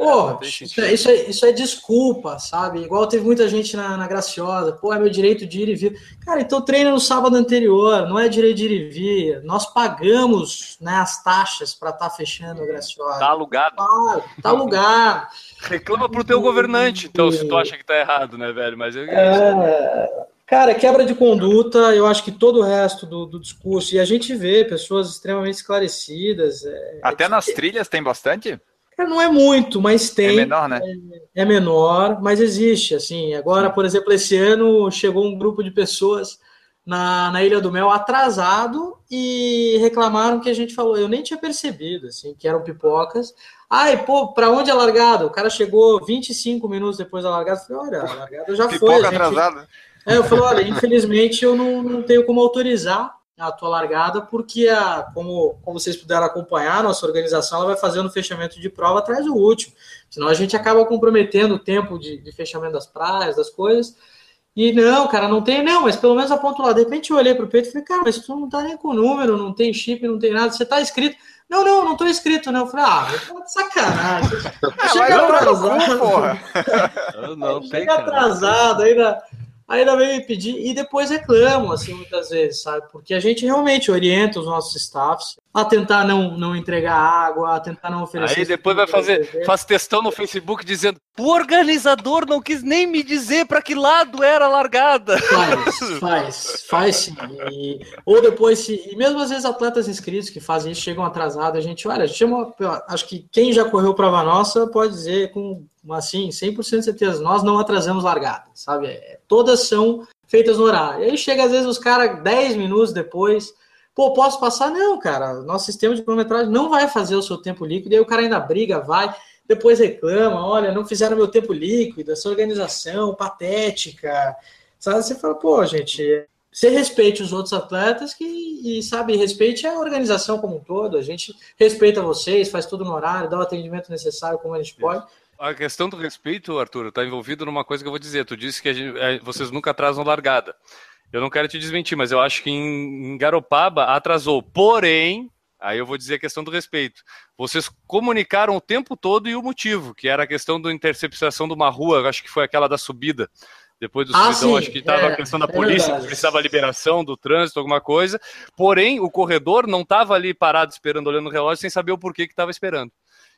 Pô, isso é, isso, é, isso é desculpa, sabe? Igual teve muita gente na, na Graciosa, pô, é meu direito de ir e vir. Cara, então treina no sábado anterior, não é direito de ir e vir. Nós pagamos né, as taxas para estar tá fechando a Graciosa. Tá alugado. Tá, tá alugado. [laughs] Reclama pro teu governante, então, se tu acha que tá errado, né, velho? Mas eu... é... Cara, quebra de conduta, eu acho que todo o resto do, do discurso, e a gente vê pessoas extremamente esclarecidas. É, Até é nas trilhas tem bastante? Não é muito, mas tem. É menor, né? É, é, menor, mas existe. Assim, agora, por exemplo, esse ano chegou um grupo de pessoas na, na Ilha do Mel atrasado e reclamaram que a gente falou. Eu nem tinha percebido, assim, que eram pipocas. Ai, pô, para onde é largado? O cara chegou 25 minutos depois da largada. Eu falei, olha, a largada já Pipoca foi. Pipoca atrasada. É, eu falei, olha, infelizmente eu não, não tenho como autorizar a tua largada, porque a, como, como vocês puderam acompanhar, a nossa organização ela vai fazendo o fechamento de prova atrás do último. Senão a gente acaba comprometendo o tempo de, de fechamento das praias, das coisas. E não, cara, não tem, não, mas pelo menos aponto lá. De repente eu olhei pro peito e falei, cara, mas tu não tá nem com número, não tem chip, não tem nada, você tá inscrito. Não, não, não tô inscrito, não. Eu falei, ah, eu de sacanagem. [laughs] Ah, chega atrasado, porra. Não, [laughs] não tem, chega atrasado, ainda ainda vem me pedir e depois reclamam, assim, muitas vezes, sabe? Porque a gente realmente orienta os nossos staffs a tentar não, não entregar água, a tentar não oferecer. Aí depois vai fazer, faz testão no Facebook dizendo: o organizador não quis nem me dizer para que lado era a largada. Faz, [laughs] faz, faz sim. E, ou depois, se, e mesmo às vezes atletas inscritos que fazem isso chegam atrasados, a gente, olha, chama, acho que quem já correu prova nossa pode dizer com assim, 100% de certeza, nós não atrasamos largada, sabe? É, todas são feitas no horário. E aí chega às vezes os caras 10 minutos depois Pô, posso passar? Não, cara. Nosso sistema de cronometragem não vai fazer o seu tempo líquido. E aí o cara ainda briga, vai, depois reclama: olha, não fizeram meu tempo líquido, essa organização patética. Sabe? Você fala, pô, gente, você respeite os outros atletas que, e, sabe, respeite a organização como um todo. A gente respeita vocês, faz tudo no horário, dá o atendimento necessário como a gente pode. A questão do respeito, Arthur, está envolvido numa coisa que eu vou dizer. Tu disse que gente, é, vocês nunca atrasam largada. Eu não quero te desmentir, mas eu acho que em, Garopaba atrasou. Porém, aí eu vou dizer a questão do respeito. Vocês comunicaram o tempo todo e o motivo, que era a questão da interceptação de uma rua, acho que foi aquela da subida. Depois do ah, subidão, acho que estava é, a questão da é polícia, é precisava liberação do trânsito, alguma coisa. Porém, o corredor não estava ali parado esperando, olhando o relógio, sem saber o porquê que estava esperando.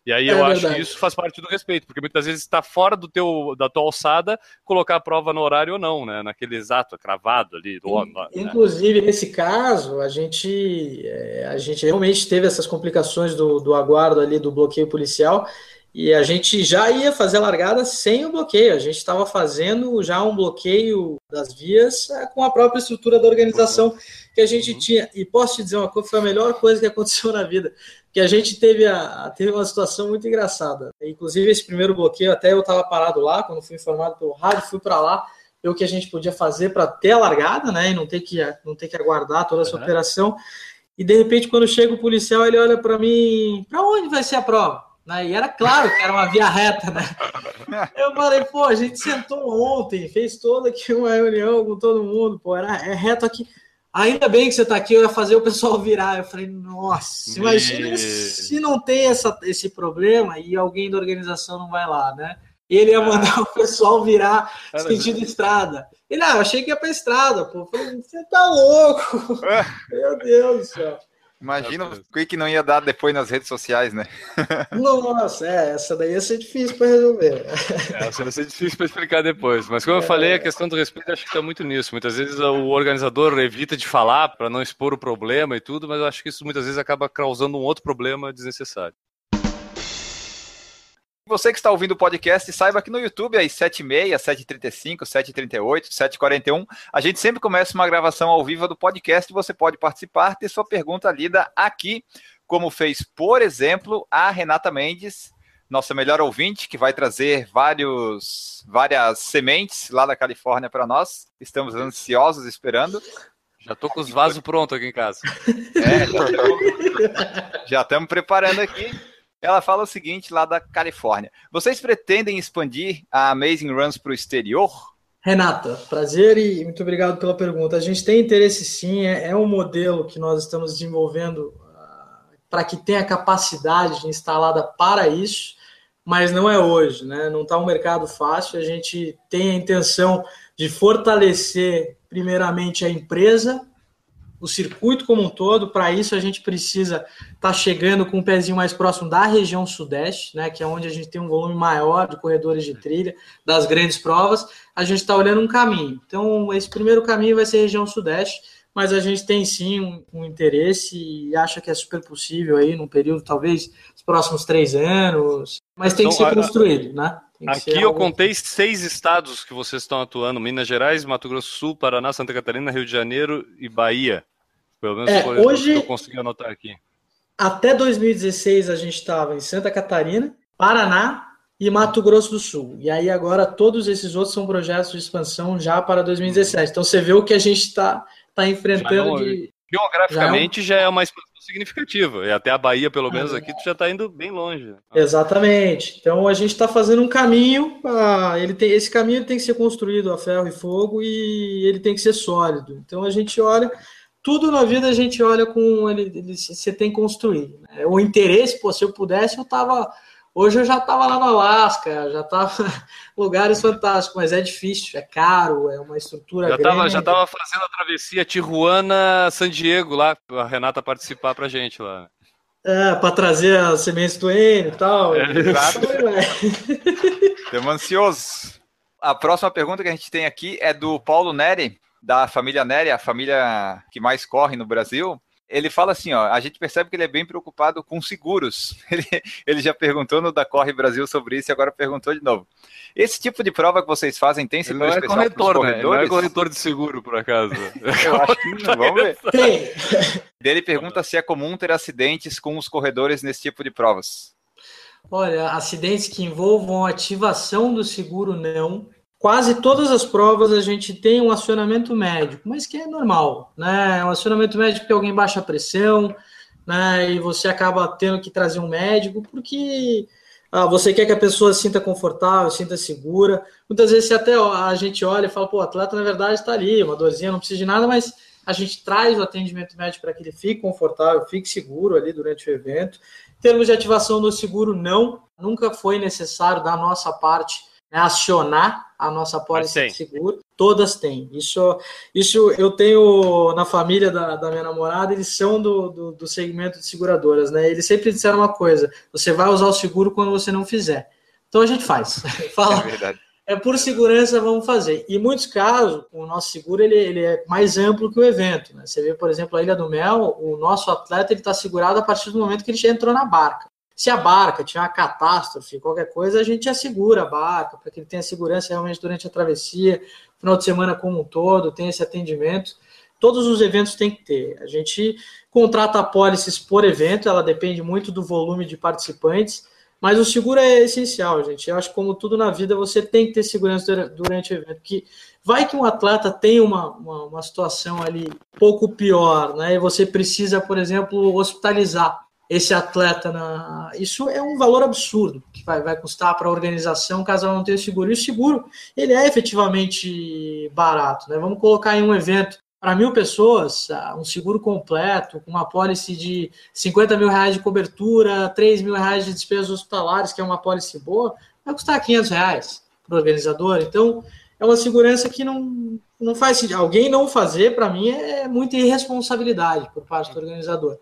E aí é eu verdade. acho que isso faz parte do respeito, porque muitas vezes está fora do teu, da tua alçada colocar a prova no horário ou não, né? Naquele exato, cravado ali. Do, né? Inclusive, nesse caso, a gente, é, a gente realmente teve essas complicações do, do aguardo ali, do bloqueio policial, e a gente já ia fazer a largada sem o bloqueio. A gente estava fazendo já um bloqueio das vias é, com a própria estrutura da organização que a gente uhum. tinha. E posso te dizer uma coisa, foi a melhor coisa que aconteceu [laughs] na vida que a gente teve, a, teve uma situação muito engraçada. Inclusive, esse primeiro bloqueio, até eu estava parado lá, quando fui informado pelo rádio, fui para lá, ver o que a gente podia fazer para ter a largada, né, e não ter que, não ter que aguardar toda essa uhum. operação. E, de repente, quando chega o policial, ele olha para mim, para onde vai ser a prova? Né? E era claro que era uma via reta, né? [laughs] Eu falei, pô, a gente sentou ontem, fez toda aqui uma reunião com todo mundo, pô, era, é reto aqui. Ainda bem que você está aqui, eu ia fazer o pessoal virar. Eu falei, nossa, imagina se não tem essa, esse problema e alguém da organização não vai lá, né? Ele ia ah. mandar o pessoal virar sentido estrada. Ele, ah, eu achei que ia para estrada, pô. Eu falei, você tá louco? [laughs] Meu Deus do céu. Imagina o que não ia dar depois nas redes sociais, né? Nossa, é, essa daí ia ser difícil para resolver. É, essa ia ser difícil para explicar depois. Mas como é. eu falei, a questão do respeito acho que está muito nisso. Muitas vezes o organizador evita de falar para não expor o problema e tudo, mas eu acho que isso muitas vezes acaba causando um outro problema desnecessário. Você que está ouvindo o podcast, saiba que no YouTube, às 7h30, 7h35, 7h38, 7h41, a gente sempre começa uma gravação ao vivo do podcast. Você pode participar, ter sua pergunta lida aqui, como fez, por exemplo, a Renata Mendes, nossa melhor ouvinte, que vai trazer vários, várias sementes lá da Califórnia para nós. Estamos ansiosos esperando. Já tô com os vasos prontos aqui em casa. É, já estamos preparando aqui. Ela fala o seguinte lá da Califórnia: Vocês pretendem expandir a Amazing Runs para o exterior? Renata, prazer e muito obrigado pela pergunta. A gente tem interesse sim, é, é um modelo que nós estamos desenvolvendo uh, para que tenha capacidade instalada para isso. mas não é hoje, né? Não está um mercado fácil. A gente tem a intenção de fortalecer, primeiramente, a empresa, o circuito como um todo. Para isso, a gente precisa estar tá chegando com um pezinho mais próximo da região sudeste, né? Que é onde a gente tem um volume maior de corredores de trilha, das grandes provas. A gente está olhando um caminho. Então, esse primeiro caminho vai ser a região sudeste mas a gente tem sim um, um, interesse e acha que é super possível aí num período, talvez, os próximos três anos, mas tem então, que ser construído, né? Aqui eu contei seis estados que vocês estão atuando: Minas Gerais, Mato Grosso do Sul, Paraná, Santa Catarina, Rio de Janeiro e Bahia. Pelo menos é, hoje, eu consegui anotar aqui. Até 2016 a gente estava em Santa Catarina, Paraná e Mato Grosso do Sul. E aí agora todos esses outros são projetos de expansão já para 2017. Então você vê o que a gente está está enfrentando já é de. Geograficamente já é, um... já é, uma expansão significativa. E até a Bahia, pelo menos aqui, tu já está indo bem longe. Exatamente. Então a gente está fazendo um caminho. Ah, ele tem, esse caminho tem que ser construído a ferro e fogo e ele tem que ser sólido. Então a gente olha. Tudo na vida a gente olha com ele, ele você tem que construir. Né? O interesse, pô, se eu pudesse, eu tava Hoje eu já estava lá no Alasca, já estava [laughs] lugares fantásticos, mas é difícil, é caro, é uma estrutura já grande. Tava, já estava fazendo a travessia Tijuana-San Diego lá, a Renata participar para gente lá. É, para trazer as sementes do N e tal. É, exato. Estamos ansiosos. A próxima pergunta que a gente tem aqui é do Paulo Neri, da família Neri, a família que mais corre no Brasil ele fala assim, ó, a gente percebe que ele é bem preocupado com seguros. [laughs] Ele, ele já perguntou no da Corre Brasil sobre isso e agora perguntou de novo. Esse tipo de prova que vocês fazem tem seguro ele não é corretor, né? Ele não é corretor de seguro, por acaso. [laughs] Eu acho que não, vamos ver. [laughs] Tem. Ele pergunta se é comum ter acidentes com os corredores nesse tipo de provas. Olha, acidentes que envolvam ativação do seguro, não quase todas as provas a gente tem um acionamento médico, mas que é normal, né? É um acionamento médico que alguém baixa a pressão, né? E você acaba tendo que trazer um médico porque ah, você quer que a pessoa sinta confortável, sinta segura. Muitas vezes até a gente olha e fala, pô, o atleta na verdade está ali, uma dorzinha, não precisa de nada, mas a gente traz o atendimento médico para que ele fique confortável, fique seguro ali durante o evento. Em termos de ativação do seguro, não, nunca foi necessário da nossa parte né, acionar a nossa pólice de seguro. Todas têm. Isso, isso eu tenho na família da, da minha namorada, eles são do, do, do, segmento de seguradoras, né? Eles sempre disseram uma coisa: você vai usar o seguro quando você não fizer. Então a gente faz. [laughs] [laughs] Fala, é verdade. É por segurança, vamos fazer. E em muitos casos, o nosso seguro ele, ele é mais amplo que o evento. Né? Você vê, por exemplo, a Ilha do Mel, o nosso atleta está segurado a partir do momento que ele já entrou na barca. Se a barca tiver uma catástrofe, qualquer coisa, a gente assegura a barca, para que ele tenha segurança realmente durante a travessia, final de semana como um todo, tem esse atendimento. Todos os eventos tem que ter. A gente contrata apólices por evento, ela depende muito do volume de participantes, mas o seguro é essencial, gente. Eu acho que, como tudo na vida, você tem que ter segurança durante o evento. Que vai que um atleta tem uma, uma, uma situação ali pouco pior, né? E você precisa, por exemplo, hospitalizar esse atleta na. Isso é um valor absurdo que vai, vai custar para a organização caso ela não tenha seguro. E o seguro ele é efetivamente barato. Né? Vamos colocar em um evento para mil pessoas, ah, um seguro completo, com uma pólice de 50 mil reais de cobertura, 3 mil reais de despesas hospitalares, que é uma pólice boa, vai custar 500 reais para o organizador. Então, é uma segurança que não, não faz sentido. Alguém não fazer, para mim, é muita irresponsabilidade por parte do organizador.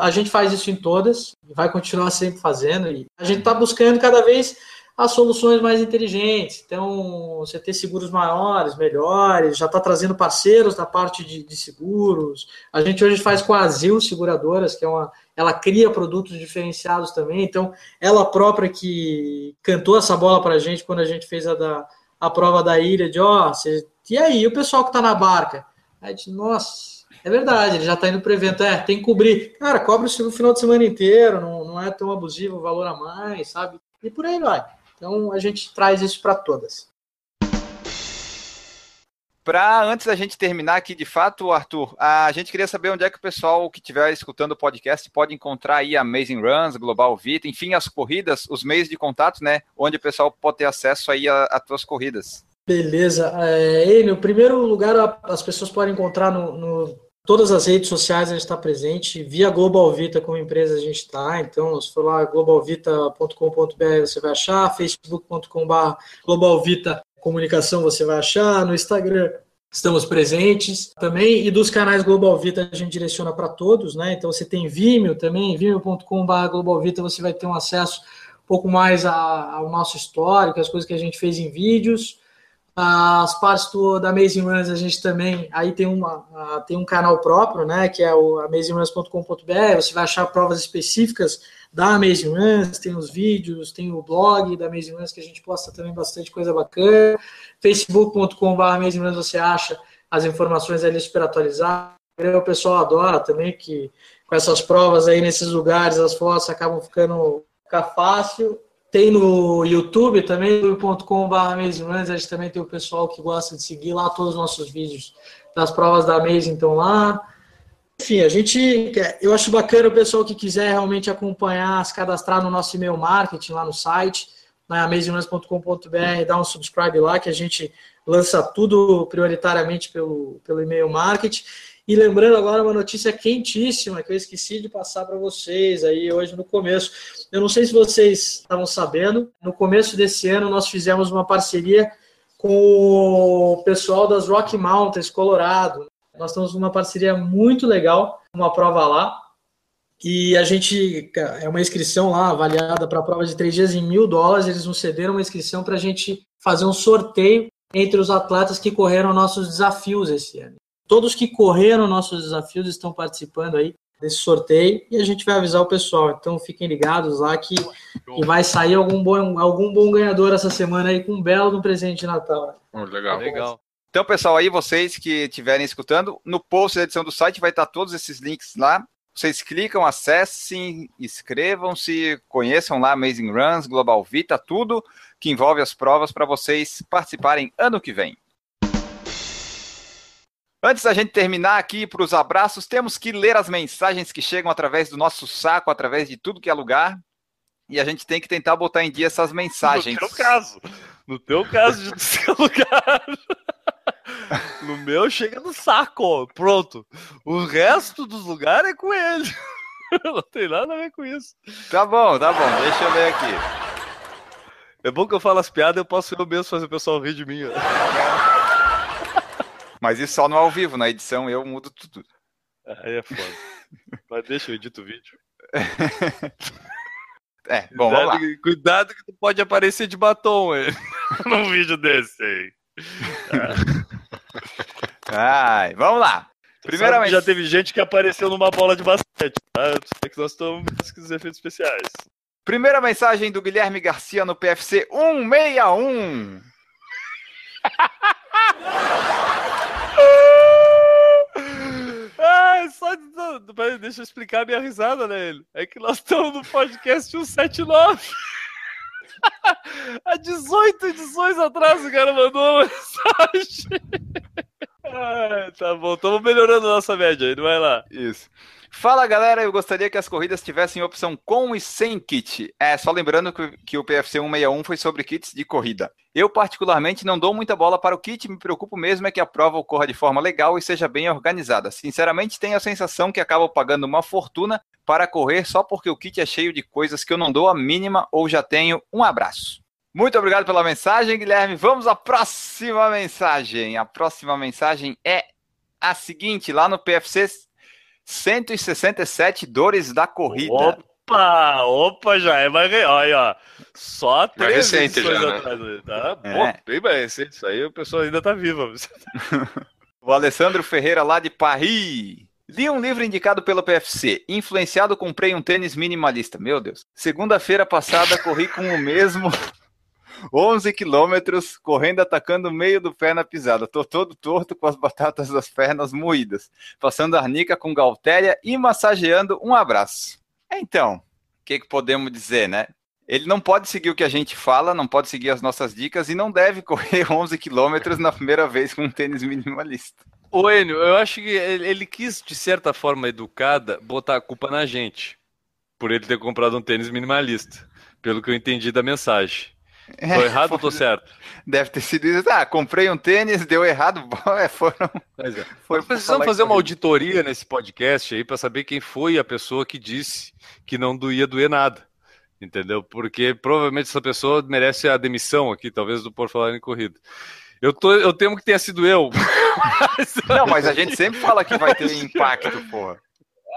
A gente faz isso em todas, vai continuar sempre fazendo, e a gente está buscando cada vez as soluções mais inteligentes. Então, você ter seguros maiores, melhores, já está trazendo parceiros da parte de, de, seguros. A gente hoje faz com a Azil Seguradoras, que é uma. Ela cria produtos diferenciados também. Então, ela própria que cantou essa bola para a gente quando a gente fez a, da, a prova da ilha, de ó, oh, e aí, o pessoal que está na barca? Aí a gente, nossa é verdade, ele já está indo para o evento. É, tem que cobrir. Cara, cobre o final de semana inteiro, não, não é tão abusivo o valor a mais, sabe? E por aí vai. Então a gente traz isso para todas. Para antes da gente terminar aqui, de fato, Arthur, a gente queria saber onde é que o pessoal que estiver escutando o podcast pode encontrar aí Amazing Runs, Global Vita, enfim, as corridas, os meios de contato, né? Onde o pessoal pode ter acesso aí às tuas corridas. Beleza. É, no primeiro lugar, as pessoas podem encontrar no, no Todas as redes sociais a gente está presente, via Global Vita como empresa a gente está, então se for lá globalvita.com.br você vai achar, facebook.com.br globalvita comunicação você vai achar, no Instagram estamos presentes também, e dos canais Global Vita a gente direciona para todos, né? Então você tem Vimeo também, vimeo.com.br Global Vita você vai ter um acesso um pouco mais ao nosso histórico, as coisas que a gente fez em vídeos, as partes do, da Amazing Runs a gente também aí tem uma tem um canal próprio, né, que é o amazingruns.com.br. Você vai achar provas específicas da Amazing Runs, tem os vídeos, tem o blog da Amazing Runs que a gente posta também bastante coisa bacana. facebook.com.br você acha as informações ali super atualizadas. O pessoal adora também que com essas provas aí nesses lugares as fotos acabam ficando ficar fácil tem no YouTube também, youtube.com.br A gente também tem o pessoal que gosta de seguir lá todos os nossos vídeos das provas da Amazing estão lá. Enfim, a gente, eu acho bacana o pessoal que quiser realmente acompanhar, se cadastrar no nosso e-mail marketing lá no site, na amazingruns.com.br, dá um subscribe lá que a gente lança tudo prioritariamente pelo, pelo e-mail marketing. E lembrando agora uma notícia quentíssima que eu esqueci de passar para vocês aí hoje no começo. Eu não sei se vocês estavam sabendo, no começo desse ano nós fizemos uma parceria com o pessoal das Rocky Mountains, Colorado. Nós estamos numa parceria muito legal, uma prova lá. E a gente, é uma inscrição lá avaliada para a prova de três dias em mil dólares. Eles nos cederam uma inscrição para a gente fazer um sorteio entre os atletas que correram nossos desafios esse ano. Todos que correram nossos desafios estão participando aí desse sorteio e a gente vai avisar o pessoal. Então fiquem ligados lá que, que vai sair algum bom, algum bom ganhador essa semana aí com um belo um presente de Natal. Legal. legal. Então, pessoal, aí vocês que estiverem escutando, no post da edição do site vai estar todos esses links lá. Vocês clicam, acessem, inscrevam-se, conheçam lá Amazing Runs, Global Vita, tudo que envolve as provas para vocês participarem ano que vem. Antes da gente terminar aqui para os abraços, temos que ler as mensagens que chegam através do nosso saco, através de tudo que é lugar. E a gente tem que tentar botar em dia essas mensagens. No teu caso. No teu caso de [laughs] seu lugar. [laughs] No meu chega no saco. Pronto. O resto dos lugares é com ele. [laughs] Não tem nada a ver com isso. Tá bom, tá bom. Deixa eu ler aqui. É bom que eu falo as piadas, eu posso eu mesmo fazer o pessoal rir de mim. Ó. Mas isso só no ao vivo, na edição eu mudo tudo. Aí é foda. Mas deixa eu edito o vídeo. [laughs] É, bom, cuidado, vamos lá. Cuidado que tu pode aparecer de batom aí, [laughs] num vídeo desse aí. [laughs] Ai, vamos lá. Primeiramente, já teve gente que apareceu numa bola de basquete, tá? É que nós estamos com os efeitos especiais. Primeira mensagem do Guilherme Garcia no PFC 161. [laughs] Ah, só de... Deixa eu explicar a minha risada, né? É que nós estamos no podcast 179. [laughs] Há 18 edições atrás o cara mandou uma mensagem. Tá bom, estamos melhorando a nossa média aí, vai lá. Isso. Fala galera, eu gostaria que as corridas tivessem opção com e sem kit. É, só lembrando que, que o PFC 161 foi sobre kits de corrida. Eu, particularmente, não dou muita bola para o kit, me preocupo mesmo é que a prova ocorra de forma legal e seja bem organizada. Sinceramente, tenho a sensação que acabo pagando uma fortuna para correr só porque o kit é cheio de coisas que eu não dou a mínima ou já tenho. Um abraço. Muito obrigado pela mensagem, Guilherme. Vamos à próxima mensagem. A próxima mensagem é a seguinte: lá no PFC 167 dores da corrida. Opa, opa, já é mais. Olha, só três recente já, né? atrás. Tá? É. bem mais recente. Isso aí o pessoal ainda tá vivo. [laughs] o Alessandro Ferreira, lá de Paris. Li um livro indicado pelo PFC. Influenciado, comprei um tênis minimalista. Meu Deus. Segunda-feira passada, corri com o mesmo 11 quilômetros correndo, atacando o meio do pé na pisada. Tô todo torto com as batatas das pernas moídas, passando arnica com galtéria e massageando. Um abraço. Então, o que, que podemos dizer, né? Ele não pode seguir o que a gente fala, não pode seguir as nossas dicas e não deve correr [laughs] 11 quilômetros na primeira vez com um tênis minimalista. O Enio, eu acho que ele quis, de certa forma educada, botar a culpa na gente, por ele ter comprado um tênis minimalista, pelo que eu entendi da mensagem. É, Tô errado ou tô foi- certo? Deve ter sido isso. Ah, comprei um tênis, deu errado. [laughs] É, foram. Pois é. Foi precisamos fazer uma auditoria nesse podcast aí para saber quem foi a pessoa que disse que não ia doer nada. Entendeu? Porque provavelmente essa pessoa merece a demissão aqui, talvez, do Por Falar em Corrida. Eu, tô, eu temo que tenha sido eu. Mas- [laughs] Não, mas a gente sempre fala que vai ter impacto, porra.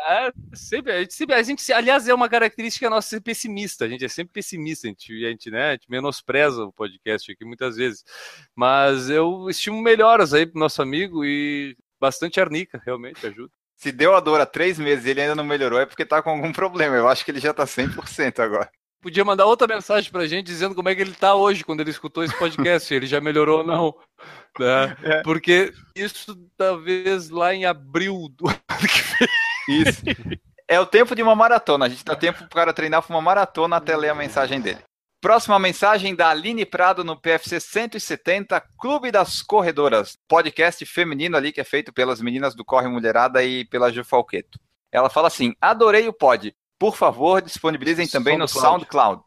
É, sempre, a gente, sempre- a gente, aliás, é uma característica nossa ser pessimista. A gente é sempre pessimista, a gente, a gente, né, a gente menospreza o podcast aqui muitas vezes. Mas eu estimo melhoras aí pro nosso amigo e bastante arnica, realmente ajuda. Se deu a dor há três meses e ele ainda não melhorou, é porque tá com algum problema. Eu acho que ele já tá 100% agora. Podia mandar outra mensagem pra gente dizendo como é que ele tá hoje quando ele escutou esse podcast, ele já melhorou ou não. né? É. Porque isso talvez lá em abril do ano que vem. Isso. É o tempo de uma maratona. A gente dá tempo pro cara treinar pra uma maratona até ler a mensagem dele. Próxima mensagem da Aline Prado no PFC 170, Clube das Corredoras, podcast feminino ali que é feito pelas meninas do Corre Mulherada e pela Ju Falqueto. Ela fala assim: adorei o pod. Por favor, disponibilizem também no SoundCloud. SoundCloud.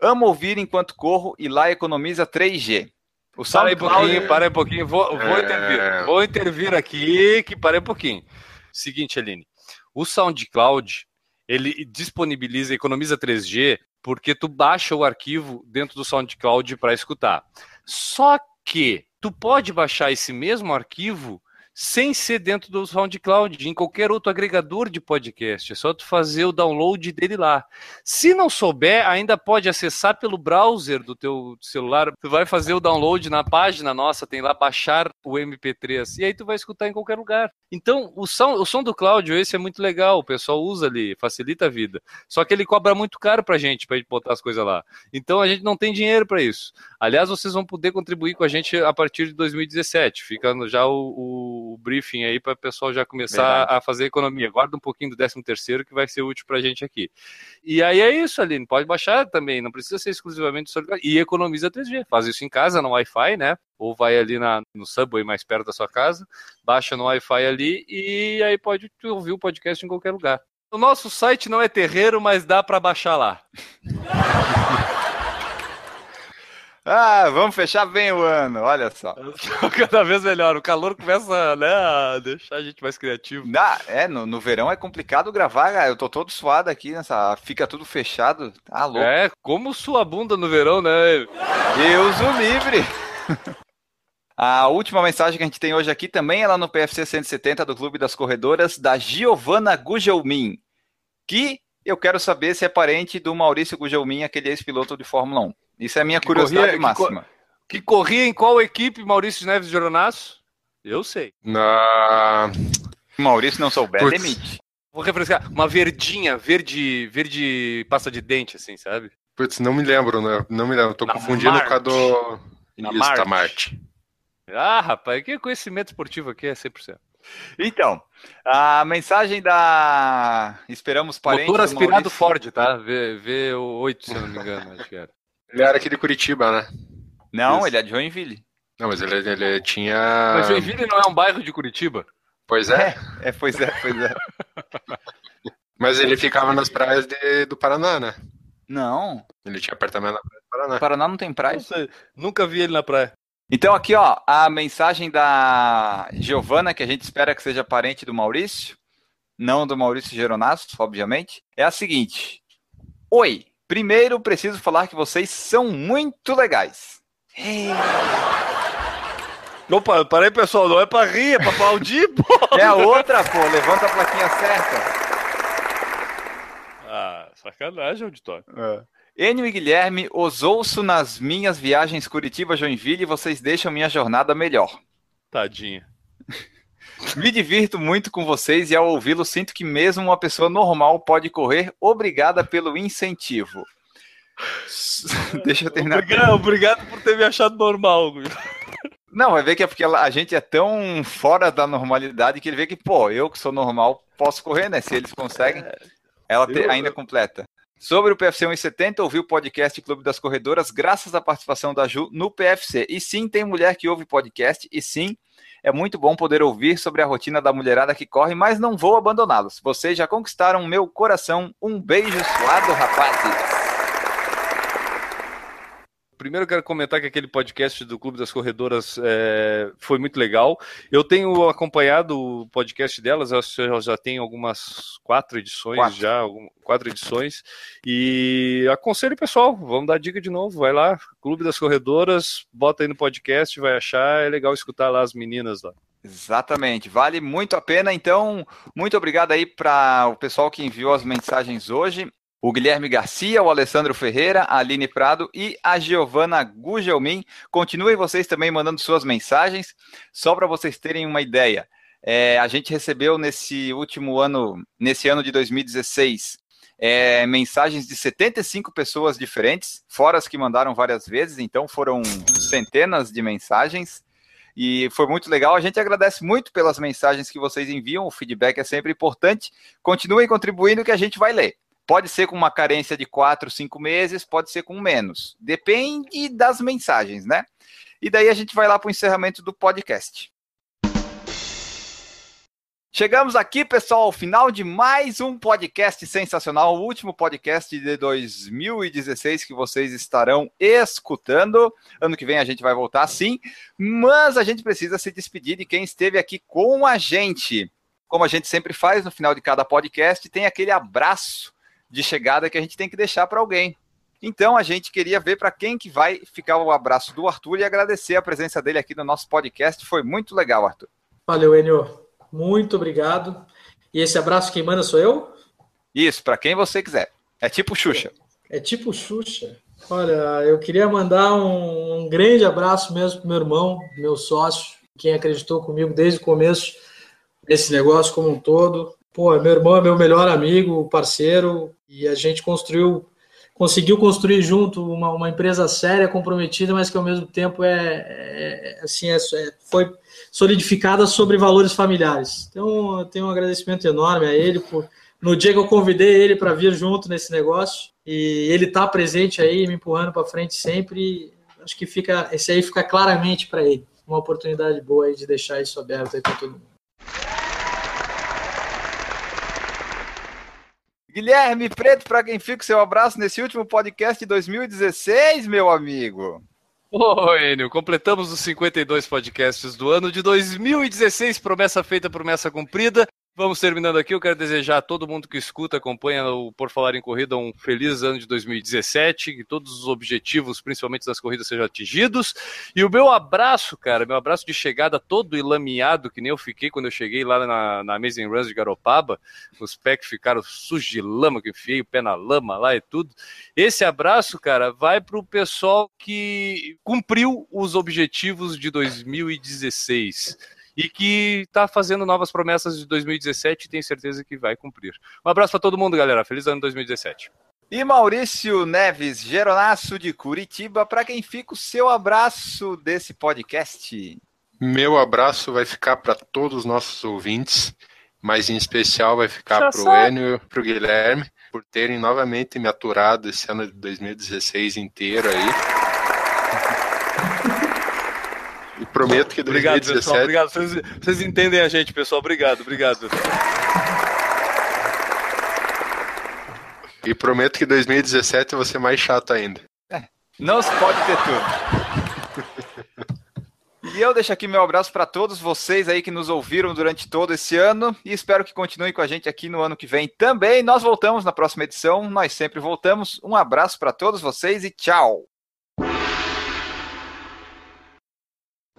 Amo ouvir enquanto corro e lá economiza 3G. O Para aí um SoundCloud. pouquinho, para aí um pouquinho. Vou, vou É. intervir. Vou intervir aqui, que para aí um pouquinho. Seguinte, Aline. O SoundCloud, ele disponibiliza, economiza 3G, porque tu baixa o arquivo dentro do SoundCloud para escutar. Só que tu pode baixar esse mesmo arquivo sem ser dentro do SoundCloud, em qualquer outro agregador de podcast. É só tu fazer o download dele lá. Se não souber, ainda pode acessar pelo browser do teu celular. Tu vai fazer o download na página nossa, tem lá baixar o MP3 e aí tu vai escutar em qualquer lugar. Então, o som, o som do Cláudio esse é muito legal, o pessoal usa ali, facilita a vida. Só que ele cobra muito caro pra gente pra gente botar as coisas lá. Então a gente não tem dinheiro para isso. Aliás, vocês vão poder contribuir com a gente a partir de 2017. Fica no- já o, o briefing aí para o pessoal já começar Verdade. a fazer economia. Guarda um pouquinho do 13 terceiro que vai ser útil pra gente aqui. E aí é isso, Aline. Pode baixar também, não precisa ser exclusivamente solidário. E economiza 3G. Faz isso em casa, no Wi-Fi, né? Ou vai ali na, no Subway mais perto da sua casa, baixa no Wi-Fi ali e aí pode ouvir o podcast em qualquer lugar. O nosso site não é terreiro, mas dá para baixar lá. [laughs] Ah, vamos fechar bem o ano, olha só. [laughs] Cada vez melhor. O calor começa né, a deixar a gente mais criativo. Ah, é, no, no verão é complicado gravar, cara. Eu tô todo suado aqui nessa. Fica tudo fechado. Tá louco. É, como sua bunda no verão, né? Deus o livre! [laughs] A última mensagem que a gente tem hoje aqui também é lá no PFC 170 do Clube das Corredoras, da Giovanna Gugelmin, que eu quero saber se é parente do Maurício Gugelmin, aquele ex-piloto de Fórmula 1. Isso é a minha Que curiosidade corria- que máxima. Que corria em qual equipe, Maurício Neves de Joronaço? Eu sei. Na... Se o Maurício não souber, demite. Vou refrescar. Uma verdinha, verde, verde pasta de dente, assim, sabe? Putz, não me lembro, né? Não me lembro. Tô Na confundindo com a do. Na Isso, Marte. Ah, rapaz, que conhecimento esportivo aqui é 100%. Então, a mensagem da. Esperamos parente. Motor do aspirado Maurício- Ford, tá? V, V8, se eu não me engano, acho que era. Ele era aqui de Curitiba, né? Não, Isso. ele é de Joinville. Não, mas ele, ele tinha. Mas Joinville não é um bairro de Curitiba? Pois é. É, pois é, pois é. [laughs] Mas ele ficava nas praias de- do Paraná, né? Não, Ele tinha apartamento na praia do Paraná. Paraná não tem praia. Não sei, nunca vi ele na praia. Então aqui, ó, a mensagem da Giovana, que a gente espera que seja parente do Maurício, não do Maurício Geronasso, obviamente, é a seguinte: Oi, primeiro preciso falar que vocês são muito legais. Opa, para aí, pessoal, não é pra rir, é pra aplaudir, pô. É a outra, pô, levanta a plaquinha certa. Ah, sacanagem, auditório. Enio e Guilherme, os ouço nas minhas viagens Curitiba-Joinville e vocês deixam minha jornada melhor. Tadinha. Me divirto muito com vocês e ao ouvi-lo sinto que mesmo uma pessoa normal pode correr. Obrigada pelo incentivo. [laughs] Deixa eu terminar. Obrigado, obrigado por ter me achado normal. Não, vai ver que é porque a gente é tão fora da normalidade que ele vê que, pô, eu que sou normal posso correr, né? Se eles conseguem, ela te- ainda completa. Sobre o PFC 170, ouvi o podcast Clube das Corredoras graças à participação da Ju no PFC. E sim, tem mulher que ouve podcast, e sim, é muito bom poder ouvir sobre a rotina da mulherada que corre, mas não vou abandoná-los. Vocês já conquistaram meu coração. Um beijo suado, rapazes. Primeiro eu quero comentar que aquele podcast do Clube das Corredoras é, foi muito legal. Eu tenho acompanhado o podcast delas, eu já tenho algumas quatro edições quatro. já, quatro edições, e aconselho pessoal, vamos dar dica de novo, vai lá, Clube das Corredoras, bota aí no podcast, vai achar, é legal escutar lá as meninas lá. Exatamente, vale muito a pena. Então, muito obrigado aí para o pessoal que enviou as mensagens hoje. O Guilherme Garcia, o Alessandro Ferreira, a Aline Prado e a Giovana Gugelmin. Continuem vocês também mandando suas mensagens, só para vocês terem uma ideia. É, a gente recebeu nesse último ano, nesse ano de 2016, é, mensagens de 75 pessoas diferentes, fora as que mandaram várias vezes, então foram centenas de mensagens. E foi muito legal. A gente agradece muito pelas mensagens que vocês enviam. O feedback é sempre importante. Continuem contribuindo que a gente vai ler. Pode ser com uma carência de quatro, cinco meses, pode ser com menos. Depende das mensagens, né? E daí a gente vai lá para o encerramento do podcast. Chegamos aqui, pessoal, ao final de mais um podcast sensacional, o último podcast de 2016 que vocês estarão escutando. Ano que vem a gente vai voltar sim, mas a gente precisa se despedir de quem esteve aqui com a gente. Como a gente sempre faz no final de cada podcast, tem aquele abraço de chegada que a gente tem que deixar para alguém. Então a gente queria ver para quem que vai ficar o abraço do Arthur e agradecer a presença dele aqui no nosso podcast. Foi muito legal, Arthur. Valeu, Enio. Muito obrigado. E esse abraço quem manda sou eu? Isso, para quem você quiser. É tipo Xuxa. É, é tipo Xuxa. Olha, eu queria mandar um, um grande abraço mesmo pro meu irmão, meu sócio, quem acreditou comigo desde o começo desse negócio como um todo. Pô, meu irmão é meu melhor amigo, parceiro, e a gente construiu, conseguiu construir junto uma, uma empresa séria, comprometida, mas que ao mesmo tempo é, é assim, é, é, foi solidificada sobre valores familiares. Então, eu tenho um agradecimento enorme a ele por no dia que eu convidei ele para vir junto nesse negócio e ele está presente aí, me empurrando para frente sempre. Acho que fica esse aí fica claramente para ele uma oportunidade boa aí de deixar isso aberto aí para todo mundo. Guilherme Preto, para quem fica o seu abraço nesse último podcast de 2016, meu amigo. Oi, Enio, completamos os 52 podcasts do ano de 2016, promessa feita, promessa cumprida. Vamos terminando aqui. Eu quero desejar a todo mundo que escuta, acompanha o Por Falar em Corrida um feliz ano de 2017, que todos os objetivos, principalmente das corridas, sejam atingidos. E o meu abraço, cara, meu abraço de chegada todo ilameado, que nem eu fiquei quando eu cheguei lá na, na Amazing Runs de Garopaba. Os pés ficaram sujos de lama, que enfiei o pé na lama lá e tudo. Esse abraço, cara, vai para o pessoal que cumpriu os objetivos de 2016 e que está fazendo novas promessas de 2017 e tem certeza que vai cumprir. Um abraço para todo mundo, galera. Feliz ano 2017. E Maurício Neves, Geronaço de Curitiba, para quem fica o seu abraço desse podcast? Meu abraço vai ficar para todos os nossos ouvintes, mas em especial vai ficar para o Enio e para o Guilherme, por terem novamente me aturado esse ano de 2016 inteiro aí. E prometo que 2017... Obrigado, pessoal. Obrigado. Vocês, entendem a gente, pessoal. Obrigado, obrigado. E prometo que 2017 eu vou ser mais chato ainda. É, não se pode ter tudo. E eu deixo aqui meu abraço para todos vocês aí que nos ouviram durante todo esse ano e espero que continuem com a gente aqui no ano que vem também. Nós voltamos na próxima edição, nós sempre voltamos. Um abraço para todos vocês e tchau.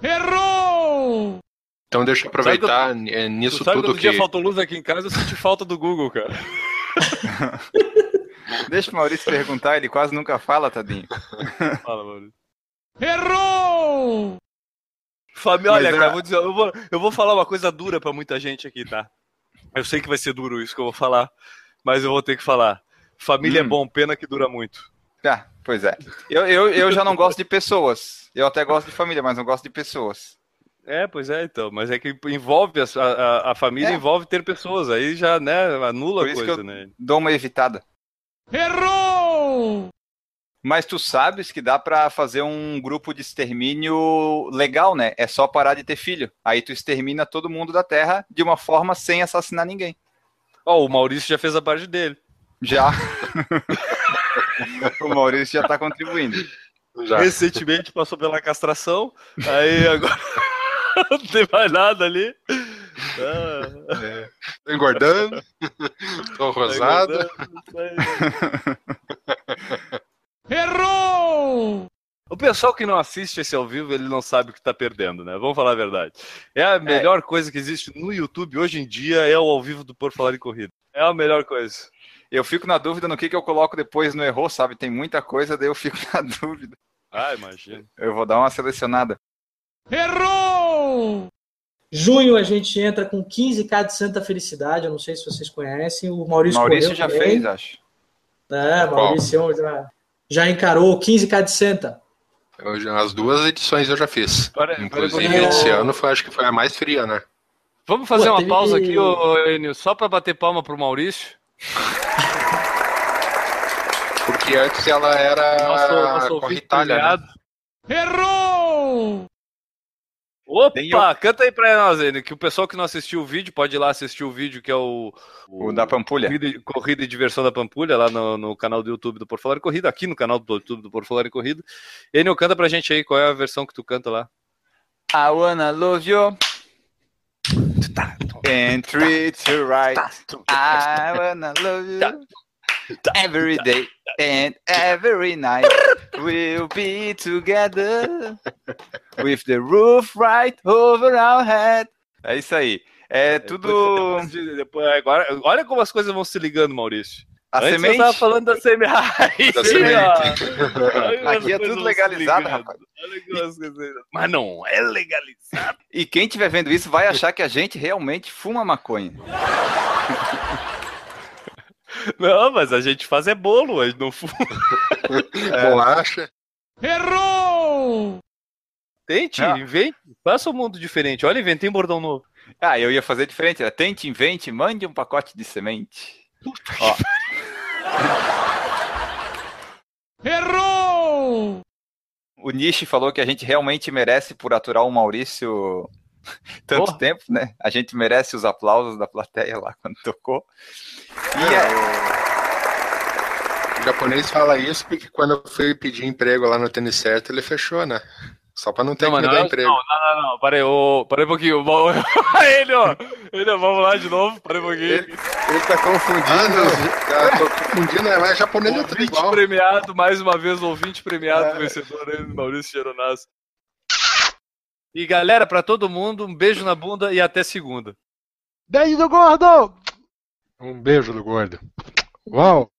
Errou! Então deixa eu aproveitar sabe, é, nisso sabe tudo que... dia faltou luz aqui em casa, eu senti falta do Google, cara. [laughs] deixa o Maurício perguntar, ele quase nunca fala, Tadinho. Fala, Maurício. Errou! Família, olha, cara, é- eu vou, dizer, eu, vou, eu vou falar uma coisa dura pra muita gente aqui, tá? Eu sei que vai ser duro isso que eu vou falar, mas eu vou ter que falar. Família é hum. é bom, pena que dura muito. Ah, pois é. Eu, eu, eu já não gosto de pessoas. Eu até gosto de família, mas não gosto de pessoas. É, pois é, então. Mas é que envolve a, a, a família, é. envolve ter pessoas. Aí já, né, anula a coisa, né? Dou uma evitada. Errou! Mas tu sabes que dá para fazer um grupo de extermínio legal, né? É só parar de ter filho. Aí tu extermina todo mundo da Terra de uma forma sem assassinar ninguém. Ó, oh, o Maurício já fez a parte dele. Já. [laughs] [laughs] o Maurício já está contribuindo. Já. recentemente passou pela castração, aí agora [laughs] não tem mais nada ali. Ah, É. Tô engordando. [laughs] Tô rosado. Errou! O pessoal que não assiste esse ao vivo, ele não sabe o que tá perdendo, né? Vamos falar a verdade. É a melhor coisa que existe no YouTube hoje em dia é o ao vivo do Por Falar em Corrida. É a melhor coisa. Eu fico na dúvida no que, que eu coloco depois no errou, sabe? Tem muita coisa, daí eu fico [laughs] na dúvida. Ah, imagina. Eu vou dar uma selecionada. Errou! Junho a gente entra com 15K de Santa Felicidade, eu não sei se vocês conhecem. O Maurício, Maurício correu já também. fez, acho. É, Maurício já, já encarou 15K de Santa. Eu as duas edições eu já fiz. Para- Inclusive, para- esse ano foi, acho que foi a mais fria, né? Vamos fazer Pô, uma pausa aqui, ô, Enio, só pra bater palma pro Maurício. Porque antes ela era Nosso, nosso né? Errou! Opa, o- canta aí pra nós, Enio, que o pessoal que não assistiu o vídeo pode ir lá assistir o vídeo que é o... O da Pampulha. Corrida, e- Corrida e Diversão da Pampulha, lá no, no canal do YouTube do Por Falar em Corrida, aqui no canal do YouTube do Por Falar em Corrida. Enio, canta pra gente aí qual é a versão que tu canta lá. I wanna love you and treat you right. I wanna love you every day and every night. We'll be together with the roof right over our head. É isso aí. É tudo. Depois, depois, depois- agora, olha como as coisas vão se ligando, Maurício. A Antes semente. eu tava falando da semente. Da semente. Aqui é tudo legalizado, rapaz. Mas não é legalizado. E quem estiver vendo isso vai achar que a gente realmente fuma maconha. Não, mas a gente faz é bolo, a gente não fuma. [laughs] Bolacha. Errou! Tente, Ah. invente, faça um mundo diferente. Olha, inventei um bordão novo. Ah, eu ia fazer diferente. Era tente, invente, mande um pacote de semente. Ó, Errou! o Nishi falou que a gente realmente merece por aturar o Maurício [laughs] tanto Oh. tempo, né? A gente merece os aplausos da plateia lá quando tocou. E é- O japonês fala isso porque quando eu fui pedir emprego lá no tênis certo, ele fechou, né? Só pra não ter Não, que me dar é- emprego. não, não, não, não, parei, ô, parei um pouquinho. Bom, [laughs] ele, ó, ele, ó, vamos lá de novo, parei um pouquinho. Ele tá Ah, confundindo. não, já tô confundindo, é, mas japonês é tudo Ouvinte igual. premiado, mais uma vez, ouvinte premiado, É. vencedor aí, Maurício Geronasso. E galera, pra todo mundo, um beijo na bunda e até segunda. Beijo do gordo! Um beijo do gordo. Uau!